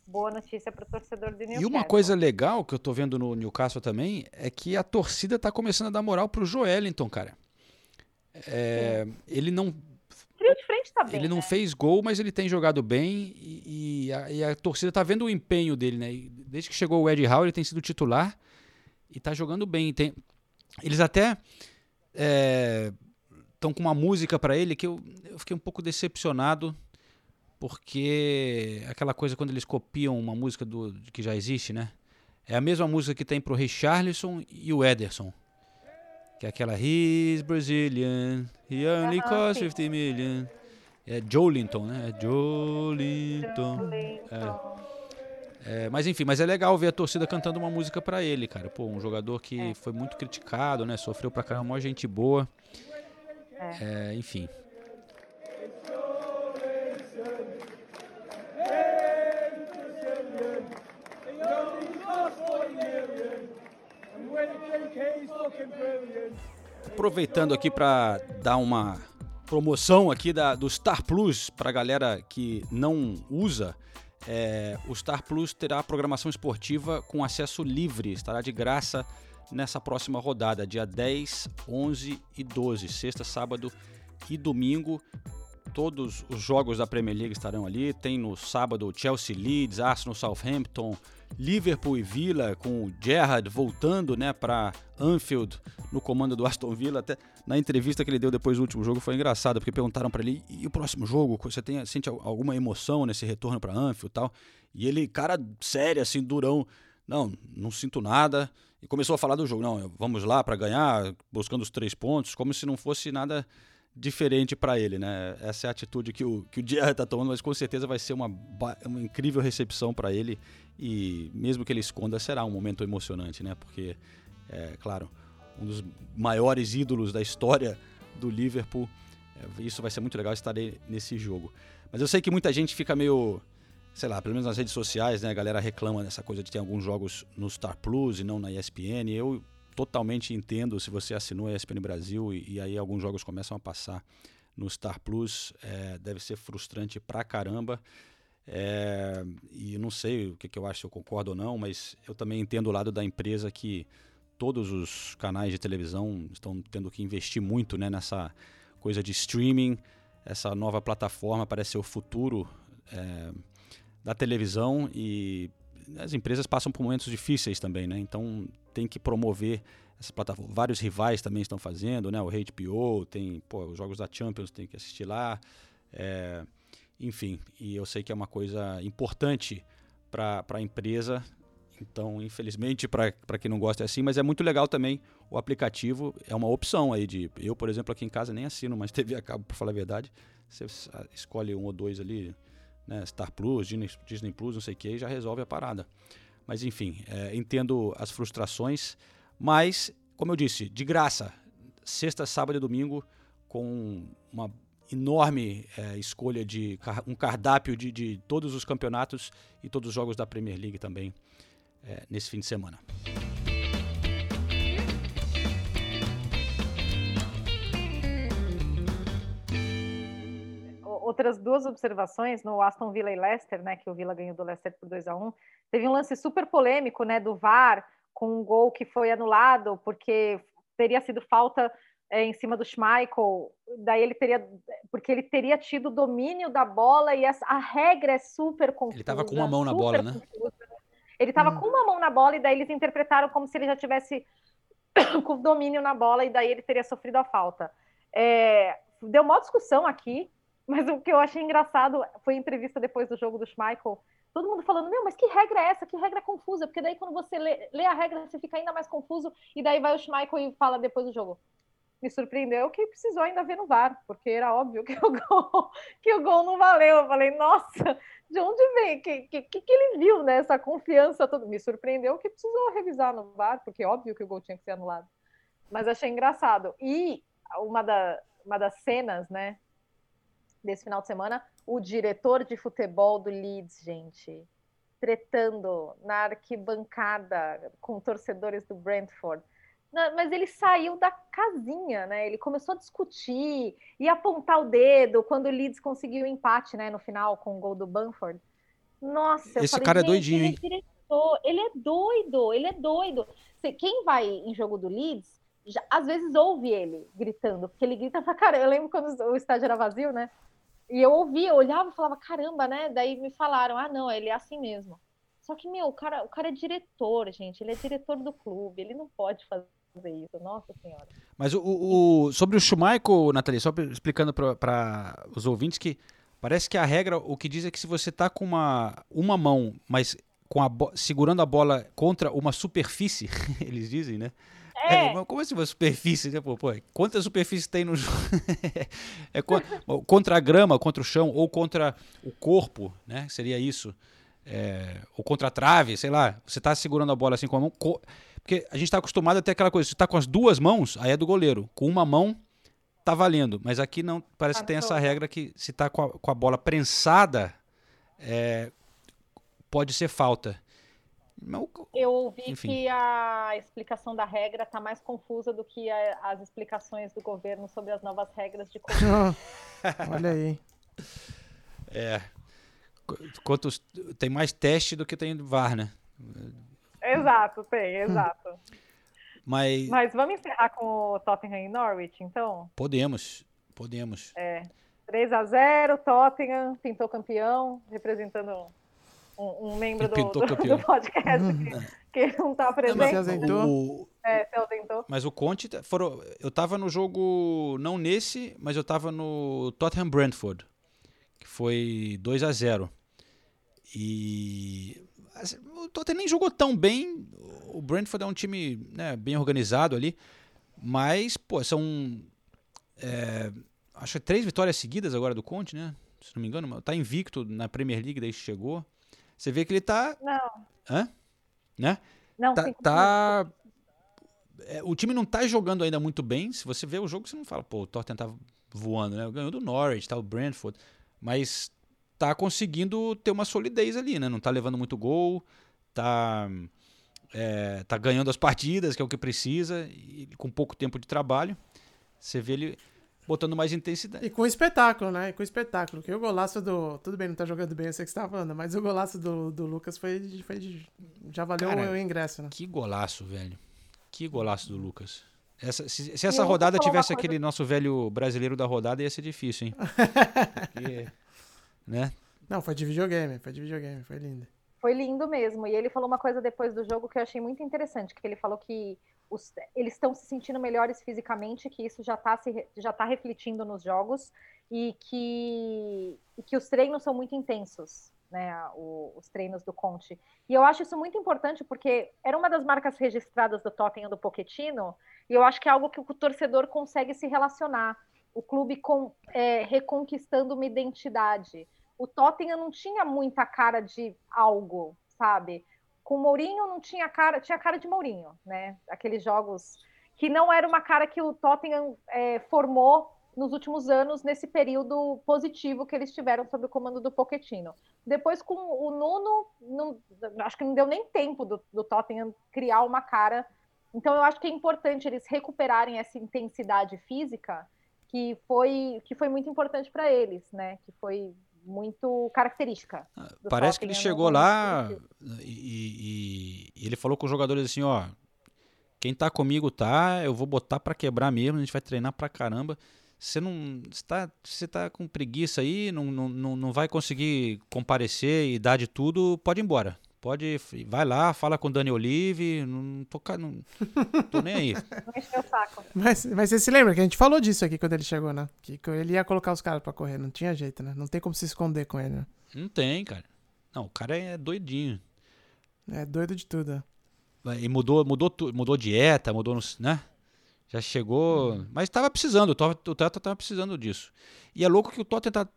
boa notícia para o torcedor do Newcastle. E uma coisa legal que eu tô vendo no Newcastle também é que a torcida tá começando a dar moral pro Joelinton, cara. É, ele não trio de frente tá bem. Ele não né? fez gol, mas ele tem jogado bem e, e, a, e, a, torcida tá vendo o empenho dele, né? E desde que chegou o Ed Howe, ele tem sido titular e tá jogando bem. Tem, eles até estão é, com uma música para ele que eu, eu fiquei um pouco decepcionado porque aquela coisa quando eles copiam uma música do que já existe, né? É a mesma música que tem pro Richarlison e o Ederson. Que é aquela He's Brazilian, he only costs 50 million. É Jolinton, né? É Jolinton. É. É, mas enfim, mas é legal ver a torcida cantando uma música para ele, cara. Pô, um jogador que é. foi muito criticado, né? Sofreu pra caramba, uma gente boa. É. é enfim. Aproveitando aqui para dar uma promoção aqui da, do Star Plus para a galera que não usa, é, o Star Plus terá programação esportiva com acesso livre, estará de graça nessa próxima rodada, dia 10, 11 e 12, sexta, sábado e domingo. Todos os jogos da Premier League estarão ali. Tem no sábado Chelsea Leeds, Arsenal Southampton, Liverpool e Villa, com o Gerrard voltando né, para Anfield no comando do Aston Villa. Até na entrevista que ele deu depois do último jogo foi engraçado, porque perguntaram para ele: e o próximo jogo? Você tem, sente alguma emoção nesse retorno para Anfield e tal? E ele, cara sério, assim, durão. Não, não sinto nada. E começou a falar do jogo. Não, vamos lá para ganhar, buscando os três pontos, como se não fosse nada diferente para ele, né? Essa é a atitude que o, que o Diarra tá tomando, mas com certeza vai ser uma, uma incrível recepção para ele e mesmo que ele esconda, será um momento emocionante, né? Porque, é claro, um dos maiores ídolos da história do Liverpool, é, isso vai ser muito legal estar nesse jogo. Mas eu sei que muita gente fica meio sei lá, pelo menos nas redes sociais, né, a galera reclama dessa coisa de ter alguns jogos no Star Plus e não na ESPN. Eu totalmente entendo se você assinou a ESPN Brasil e, e aí alguns jogos começam a passar no Star Plus, é, deve ser frustrante pra caramba. É, e não sei o que, que eu acho, se eu concordo ou não, mas eu também entendo o lado da empresa que todos os canais de televisão estão tendo que investir muito né, nessa coisa de streaming. Essa nova plataforma parece ser o futuro é, da televisão e as empresas passam por momentos difíceis também, né? Então tem que promover essa plataforma. Vários rivais também estão fazendo, né? O HBO tem, pô, os jogos da Champions tem que assistir lá. É, enfim, e eu sei que é uma coisa importante para a empresa. Então, infelizmente, para quem não gosta é assim, mas é muito legal também o aplicativo. É uma opção aí de. Eu, por exemplo, aqui em casa nem assino mais TV a cabo, para falar a verdade. Você escolhe um ou dois ali, né? Star Plus, Disney, Disney Plus, não sei o que, e já resolve a parada. Mas enfim, é, entendo as frustrações, mas, como eu disse, de graça, sexta, sábado e domingo, com uma enorme é, escolha de um cardápio de, de, todos os campeonatos e todos os jogos da Premier League também é, nesse fim de semana. Outras duas observações no Aston Villa e Leicester, né, que o Villa ganhou do Leicester por 2 a 1 Teve um lance super polêmico, né, do VAR com um gol que foi anulado porque teria sido falta é, em cima do Schmeichel, daí ele teria, porque ele teria tido domínio da bola e essa, a regra é super confusa. Ele estava com uma mão na bola, né? Ele estava hum. com uma mão na bola e daí eles interpretaram como se ele já tivesse com domínio na bola e daí ele teria sofrido a falta. É, deu uma discussão aqui, mas o que eu achei engraçado foi a entrevista depois do jogo do Schmeichel, todo mundo falando, meu, mas que regra é essa? Que regra confusa? Porque daí quando você lê, lê a regra, você fica ainda mais confuso, e daí vai o Schmeichel e fala depois do jogo, me surpreendeu que precisou ainda ver no VAR, porque era óbvio que o gol, que o gol não valeu. Eu falei, nossa, de onde vem? O que, que, que ele viu né? confiança toda? Me surpreendeu que precisou revisar no VAR, porque é óbvio que o gol tinha que ser anulado. Mas achei engraçado. E uma, da, uma das cenas, né, desse final de semana, o diretor de futebol do Leeds, gente, tretando na arquibancada com torcedores do Brentford mas ele saiu da casinha, né? Ele começou a discutir e apontar o dedo quando o Leeds conseguiu o empate, né? No final, com o gol do Banford. Nossa, Esse falei, cara é doidinho, hein? Ele é, ele é doido, ele é doido. Quem vai em jogo do Leeds, já, às vezes ouve ele gritando, porque ele grita pra caramba. Eu lembro quando o estádio era vazio, né? E eu ouvia, eu olhava e falava, caramba, né? Daí me falaram, ah, não, ele é assim mesmo. Só que, meu, o cara, o cara é diretor, gente. Ele é diretor do clube, ele não pode fazer fazer isso, nossa senhora. Mas o, o sobre o Schumacher, Nathalie, só explicando para os ouvintes que parece que a regra, o que diz é que se você tá com uma, uma mão, mas com a segurando a bola contra uma superfície, eles dizem, né? É. é como assim uma superfície, né? Pô, pô, quantas superfícies tem no jogo? é contra a grama, contra o chão ou contra o corpo, né? Seria isso. É, ou contra a trave, sei lá. Você está segurando a bola assim com a mão. Porque a gente está acostumado a ter aquela coisa, se está com as duas mãos, aí é do goleiro. Com uma mão, tá valendo. Mas aqui não, parece que tem essa regra que se está com, com, a bola prensada, é, pode ser falta. Eu ouvi Enfim. que a explicação da regra está mais confusa do que a, as explicações do governo sobre as novas regras de Olha aí. É. Quantos, tem mais teste do que tem VAR, né? Exato, tem, exato. Mas... Mas vamos encerrar com o Tottenham e Norwich, então? Podemos, podemos. É. 3 a 0 Tottenham pintou campeão, representando um, um membro do, do, do, podcast que, que não está presente. Não, mas o, é, se ausentou. Mas o Conte, foram, eu estava no jogo, não nesse, mas eu estava no Tottenham Brentford, que foi 2 a 0 E o Tottenham nem jogou tão bem. O Brentford é um time né, bem organizado ali. Mas, pô, são. É, acho que três vitórias seguidas agora do Conte, né? Se não me engano. Tá invicto na Premier League desde que chegou. Você vê que ele tá. Não. Hã? Né? Não, tá. tá... É, o time não tá jogando ainda muito bem. Se você vê o jogo, você não fala, pô, o Tottenham tá voando, né? Ganhou do Norwich, tá o Brentford. Mas tá conseguindo ter uma solidez ali, né? Não tá levando muito gol, tá, é, tá ganhando as partidas, que é o que precisa, e com pouco tempo de trabalho. Você vê ele botando mais intensidade. E com espetáculo, né? E com espetáculo. Que o golaço do. Tudo bem, não tá jogando bem, eu sei que você tá falando, mas o golaço do, do Lucas foi, foi. Já valeu Cara, o ingresso, né? Que golaço, velho. Que golaço do Lucas. Essa, se, se essa rodada tivesse coisa- aquele nosso velho brasileiro da rodada, ia ser difícil, hein? Porque, né? Não, foi de videogame, foi de videogame, foi lindo. Foi lindo mesmo. E ele falou uma coisa depois do jogo que eu achei muito interessante, que ele falou que os- eles estão se sentindo melhores fisicamente, que isso já está já tá refletindo nos jogos e que, e que os treinos são muito intensos, né? o- os treinos do Conte. E eu acho isso muito importante porque era uma das marcas registradas do Tottenham do Pochettino e eu acho que é algo que o torcedor consegue se relacionar. O clube com, é, reconquistando uma identidade. O Tottenham não tinha muita cara de algo, sabe? Com o Mourinho não tinha cara, tinha cara de Mourinho, né? Aqueles jogos que não era uma cara que o Tottenham é, formou nos últimos anos nesse período positivo que eles tiveram sob o comando do Pochettino. Depois com o Nuno, não- acho que não deu nem tempo do, do Tottenham criar uma cara. Então eu acho que é importante eles recuperarem essa intensidade física que foi que foi muito importante para eles, né? Que foi muito característica. do Parece que ele chegou lá e, e- e ele falou com os jogadores assim, ó, quem tá comigo tá, eu vou botar pra quebrar mesmo, a gente vai treinar pra caramba. Você não você tá, você tá com preguiça aí, não, não, não não vai conseguir comparecer e dar de tudo, pode ir embora. Pode, vai lá, fala com o Dani Olive, não tô, não, tô nem aí. Mas, mas você se lembra que a gente falou disso aqui quando ele chegou, né? Que que ele ia colocar os caras pra correr, não tinha jeito, né? Não tem como se esconder com ele, né? Não tem, cara. Não, o cara é doidinho. É doido de tudo. né? E mudou, mudou, mudou dieta, mudou, nos- né? Já chegou. Mas estava precisando, o Tot- o Tottenham estava precisando disso. E é louco que o Tottenham tá.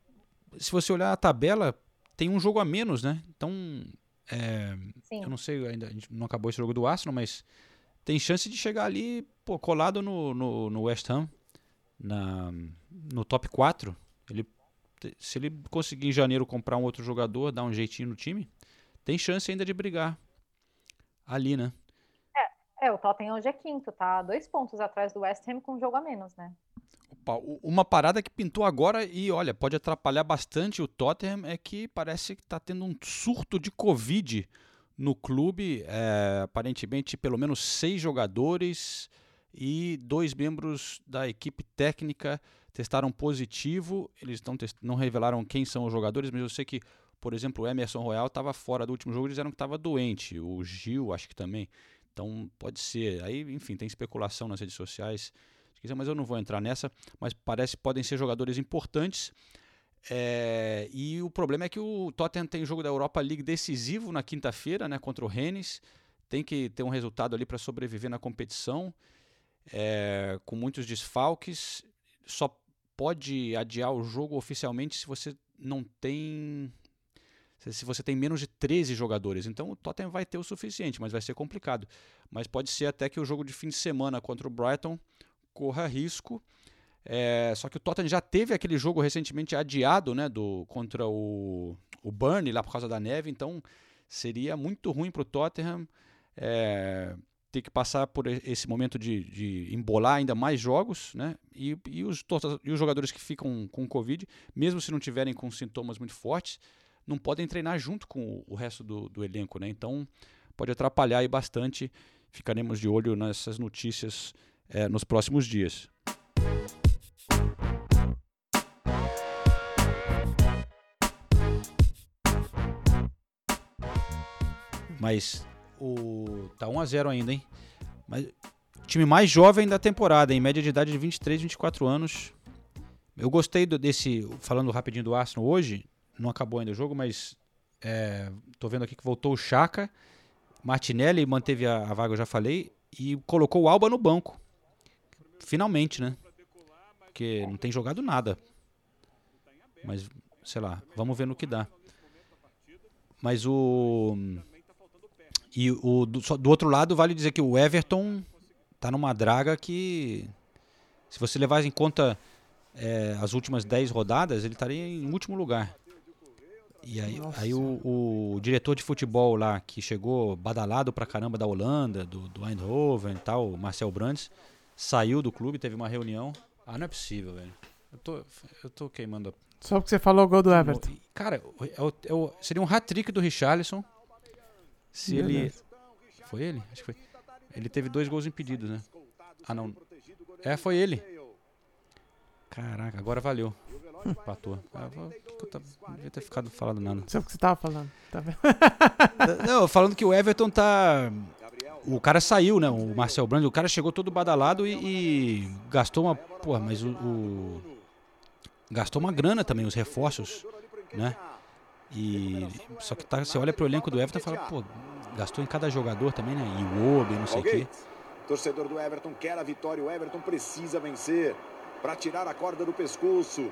Se você olhar a tabela, tem um jogo a menos, né? Então. É, eu não sei, ainda a gente não acabou esse jogo do Arsenal, mas tem chance de chegar ali, pô, colado no, no, no West Ham, na, no top 4. Ele, se ele conseguir em janeiro comprar um outro jogador, dar um jeitinho no time, tem chance ainda de brigar ali, né? É, o Tottenham hoje é quinto, tá? Dois pontos atrás do West Ham com um jogo a menos, né? Opa, Uma parada que pintou agora e, olha, pode atrapalhar bastante o Tottenham é que parece que está tendo um surto de Covid no clube. É, aparentemente, pelo menos seis jogadores e dois membros da equipe técnica testaram positivo. Eles não, não revelaram quem são os jogadores, mas eu sei que, por exemplo, o Emerson Royal estava fora do último jogo, disseram que estava doente. O Gil, acho que também. Então, pode ser. Aí, enfim, tem especulação nas redes sociais quiser, mas eu não vou entrar nessa. Mas parece que podem ser jogadores importantes. É, e o problema é que o Tottenham tem jogo da Europa League decisivo na quinta-feira, né, contra o Rennes. Tem que ter um resultado ali para sobreviver na competição, é, com muitos desfalques. Só pode adiar o jogo oficialmente se você não tem. se- você tem menos de 13 jogadores. Então o Tottenham vai ter o suficiente, mas vai ser complicado. Mas pode ser até que o jogo de fim de semana contra o Brighton corra risco. É, só que o Tottenham já teve aquele jogo recentemente adiado, né, do contra o, o Burnley lá por causa da neve, então seria muito ruim para o Tottenham é, ter que passar por esse momento de, de embolar ainda mais jogos, né, e, e, os, e os jogadores que ficam com Covid, mesmo se não tiverem com sintomas muito fortes, não podem treinar junto com o, o resto do, do elenco, né, então pode atrapalhar aí bastante, ficaremos de olho nessas notícias é, nos próximos dias. Mas o tá 1 a 0 ainda, hein? Mas time mais jovem da temporada, em média de idade de 23, 24 anos. Eu gostei do- desse, falando rapidinho do Arsenal hoje, não acabou ainda o jogo, mas é, tô vendo aqui que voltou o Chaka, Martinelli manteve a, a vaga, eu já falei, e colocou o Alba no banco. Finalmente, né? Porque não tem jogado nada. Mas, sei lá, vamos ver no que dá. Mas o. E o do, do outro lado, vale dizer que o Everton tá numa draga que. Se você levar em conta é, as últimas 10 rodadas, ele estaria em último lugar. E aí, Nossa. aí o, o diretor de futebol lá, que chegou badalado pra caramba da Holanda, do, do Eindhoven e tal, o Marcel Brands, saiu do clube, teve uma reunião. Ah, não é possível, velho. Eu tô, eu tô queimando a Só porque você falou o gol do Everton. Cara, é o- é o- seria um hat-trick do Richarlison se ele. Beleza. Foi ele? Acho que foi. Ele teve dois gols impedidos, né? Ah, não. É, foi ele. Caraca, agora valeu. Empatou. Ah, que que eu tava- não devia ter ficado falando nada. Só porque você tava falando. Tá? Não, falando que o Everton tá. O cara saiu, né? O Marcel Brand, o cara chegou todo badalado e, e gastou uma. Porra, mas o, o- Gastou uma grana também, os reforços, né? E. Só que tá, você olha pro elenco do Everton e fala, pô, gastou em cada jogador também, né? E o Obi, não sei o quê. Torcedor do Everton quer a vitória. O Everton precisa vencer para tirar a corda do pescoço.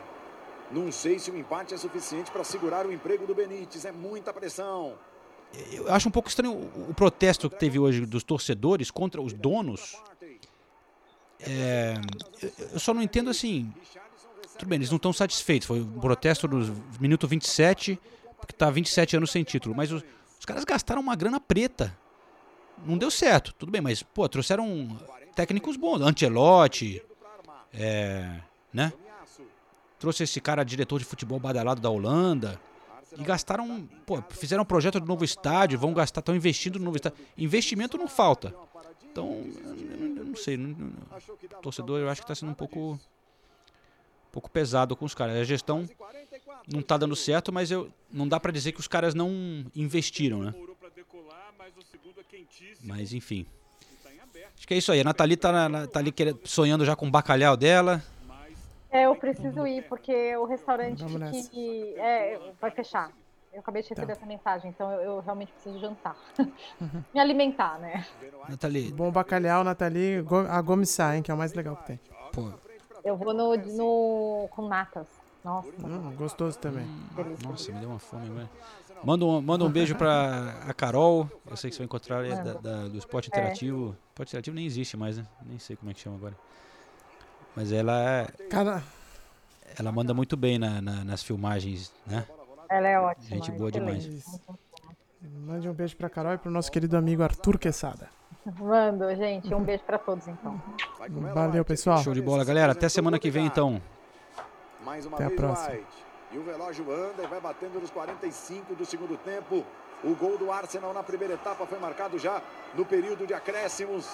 Não sei se o empate é suficiente para segurar o emprego do Benítez. É muita pressão. Eu acho um pouco estranho o, protesto que teve hoje dos torcedores contra os donos. É, eu, só não entendo assim. Tudo bem, eles não estão satisfeitos. Foi um protesto do minuto 27, porque tá 27 anos sem título. Mas os, os caras gastaram uma grana preta. Não deu certo, tudo bem, mas, pô, trouxeram técnicos bons. Ancelotti, é, né? Trouxe esse cara, diretor de futebol badalado da Holanda. E gastaram, pô, fizeram um projeto do novo estádio, vão gastar, estão investindo no novo estádio. Investimento não falta. Então, eu, eu- não sei. não- não- torcedor, eu acho que está sendo um pouco, um pouco pesado com os caras. A gestão não está dando certo, mas eu, não dá para dizer que os caras não investiram, né? Mas, enfim. Acho que é isso aí. A Nathalie tá, na- tá ali sonhando já com o bacalhau dela. É, eu preciso ir, porque o restaurante que é, vai fechar. Eu acabei de receber Tá. essa mensagem, então eu, eu realmente preciso jantar. Me alimentar, né? Nathalie, Bom bacalhau, Nathalie. Go- A Gomissá, hein? Que é o mais legal que tem. pô, Eu vou no, no com natas. Nossa. Hum, gostoso também. delícia. Nossa, me deu uma fome agora. Manda um, manda um beijo pra a Carol. Eu sei que você vai encontrar ela da, da- do esporte É. interativo. Esporte interativo nem existe mais, né? Nem sei como é que chama agora. Mas ela é. Cara, Ela manda muito bem na- na- nas filmagens, né? Ela é ótima. Gente boa demais. Mande um beijo pra Carol e pro nosso querido amigo Arthur Quesada. Mando, gente. Um beijo pra todos, então. Valeu, pessoal. Show de bola, galera. Até semana que vem, então. Mais uma Até a vez próxima. E o relógio anda e vai batendo nos 45 do segundo tempo. O gol do Arsenal na primeira etapa foi marcado já no período de acréscimos.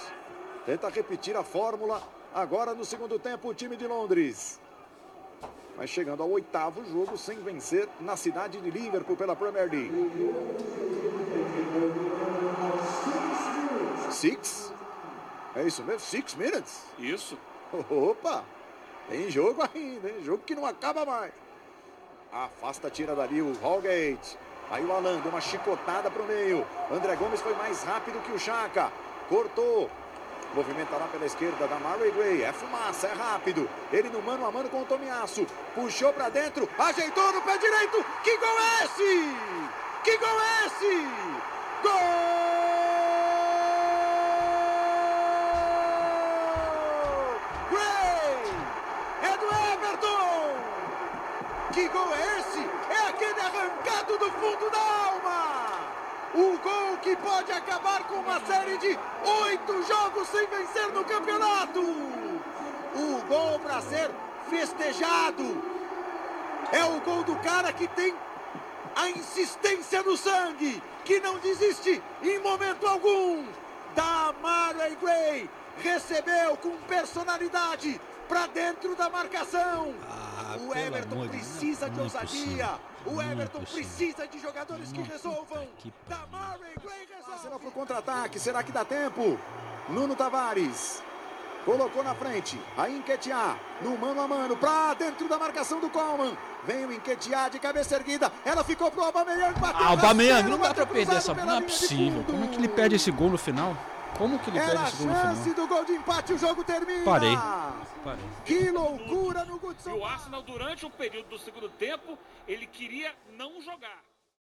Tenta repetir a fórmula agora no segundo tempo o time de Londres. Vai chegando ao oitavo jogo sem vencer na cidade de Liverpool pela Premier League. Six? É isso mesmo? Six minutes? Isso. Opa! Tem jogo ainda, hein? Jogo que não acaba mais. Afasta, tira dali o Holgate. Aí o Alan deu uma chicotada pro meio. André Gomes foi mais rápido que o Chaka. Cortou. Movimenta lá pela esquerda da Murray Gray. É fumaça, é rápido. Ele no mano a mano com o Tomiasso. Puxou pra dentro. Ajeitou no pé direito. Que gol é esse? Que gol é esse? Gol! Gray! É do Everton! Que gol é esse? É aquele arrancado do fundo da alma! O gol que pode acabar com uma série de oito jogos sem vencer no campeonato! O gol para ser festejado! É o gol do cara que tem a insistência no sangue, que não desiste em momento algum. Da Murray Gray recebeu com personalidade para dentro da marcação. o pelo Everton de- precisa de é ousadia. o é Everton precisa de jogadores que resolvam. que Da Murray Gray resolve. Arsenal pro contra-ataque. Será que dá tempo? Nuno Tavares. Colocou na frente. A Enquetear. No mano a mano. Pra dentro da marcação do Coleman. Vem o Enquetear de cabeça erguida. Ela ficou pro Aubameyang. Bateu Ah, o não dá pra bateu perder essa. Não é possível. Como é que ele perde esse gol no final? Como que ele Era perde a esse gol no chance final? do gol de empate. O jogo termina. Parei. Parei. Que loucura no E Goodson. o Arsenal, durante o período do segundo tempo, ele queria não jogar.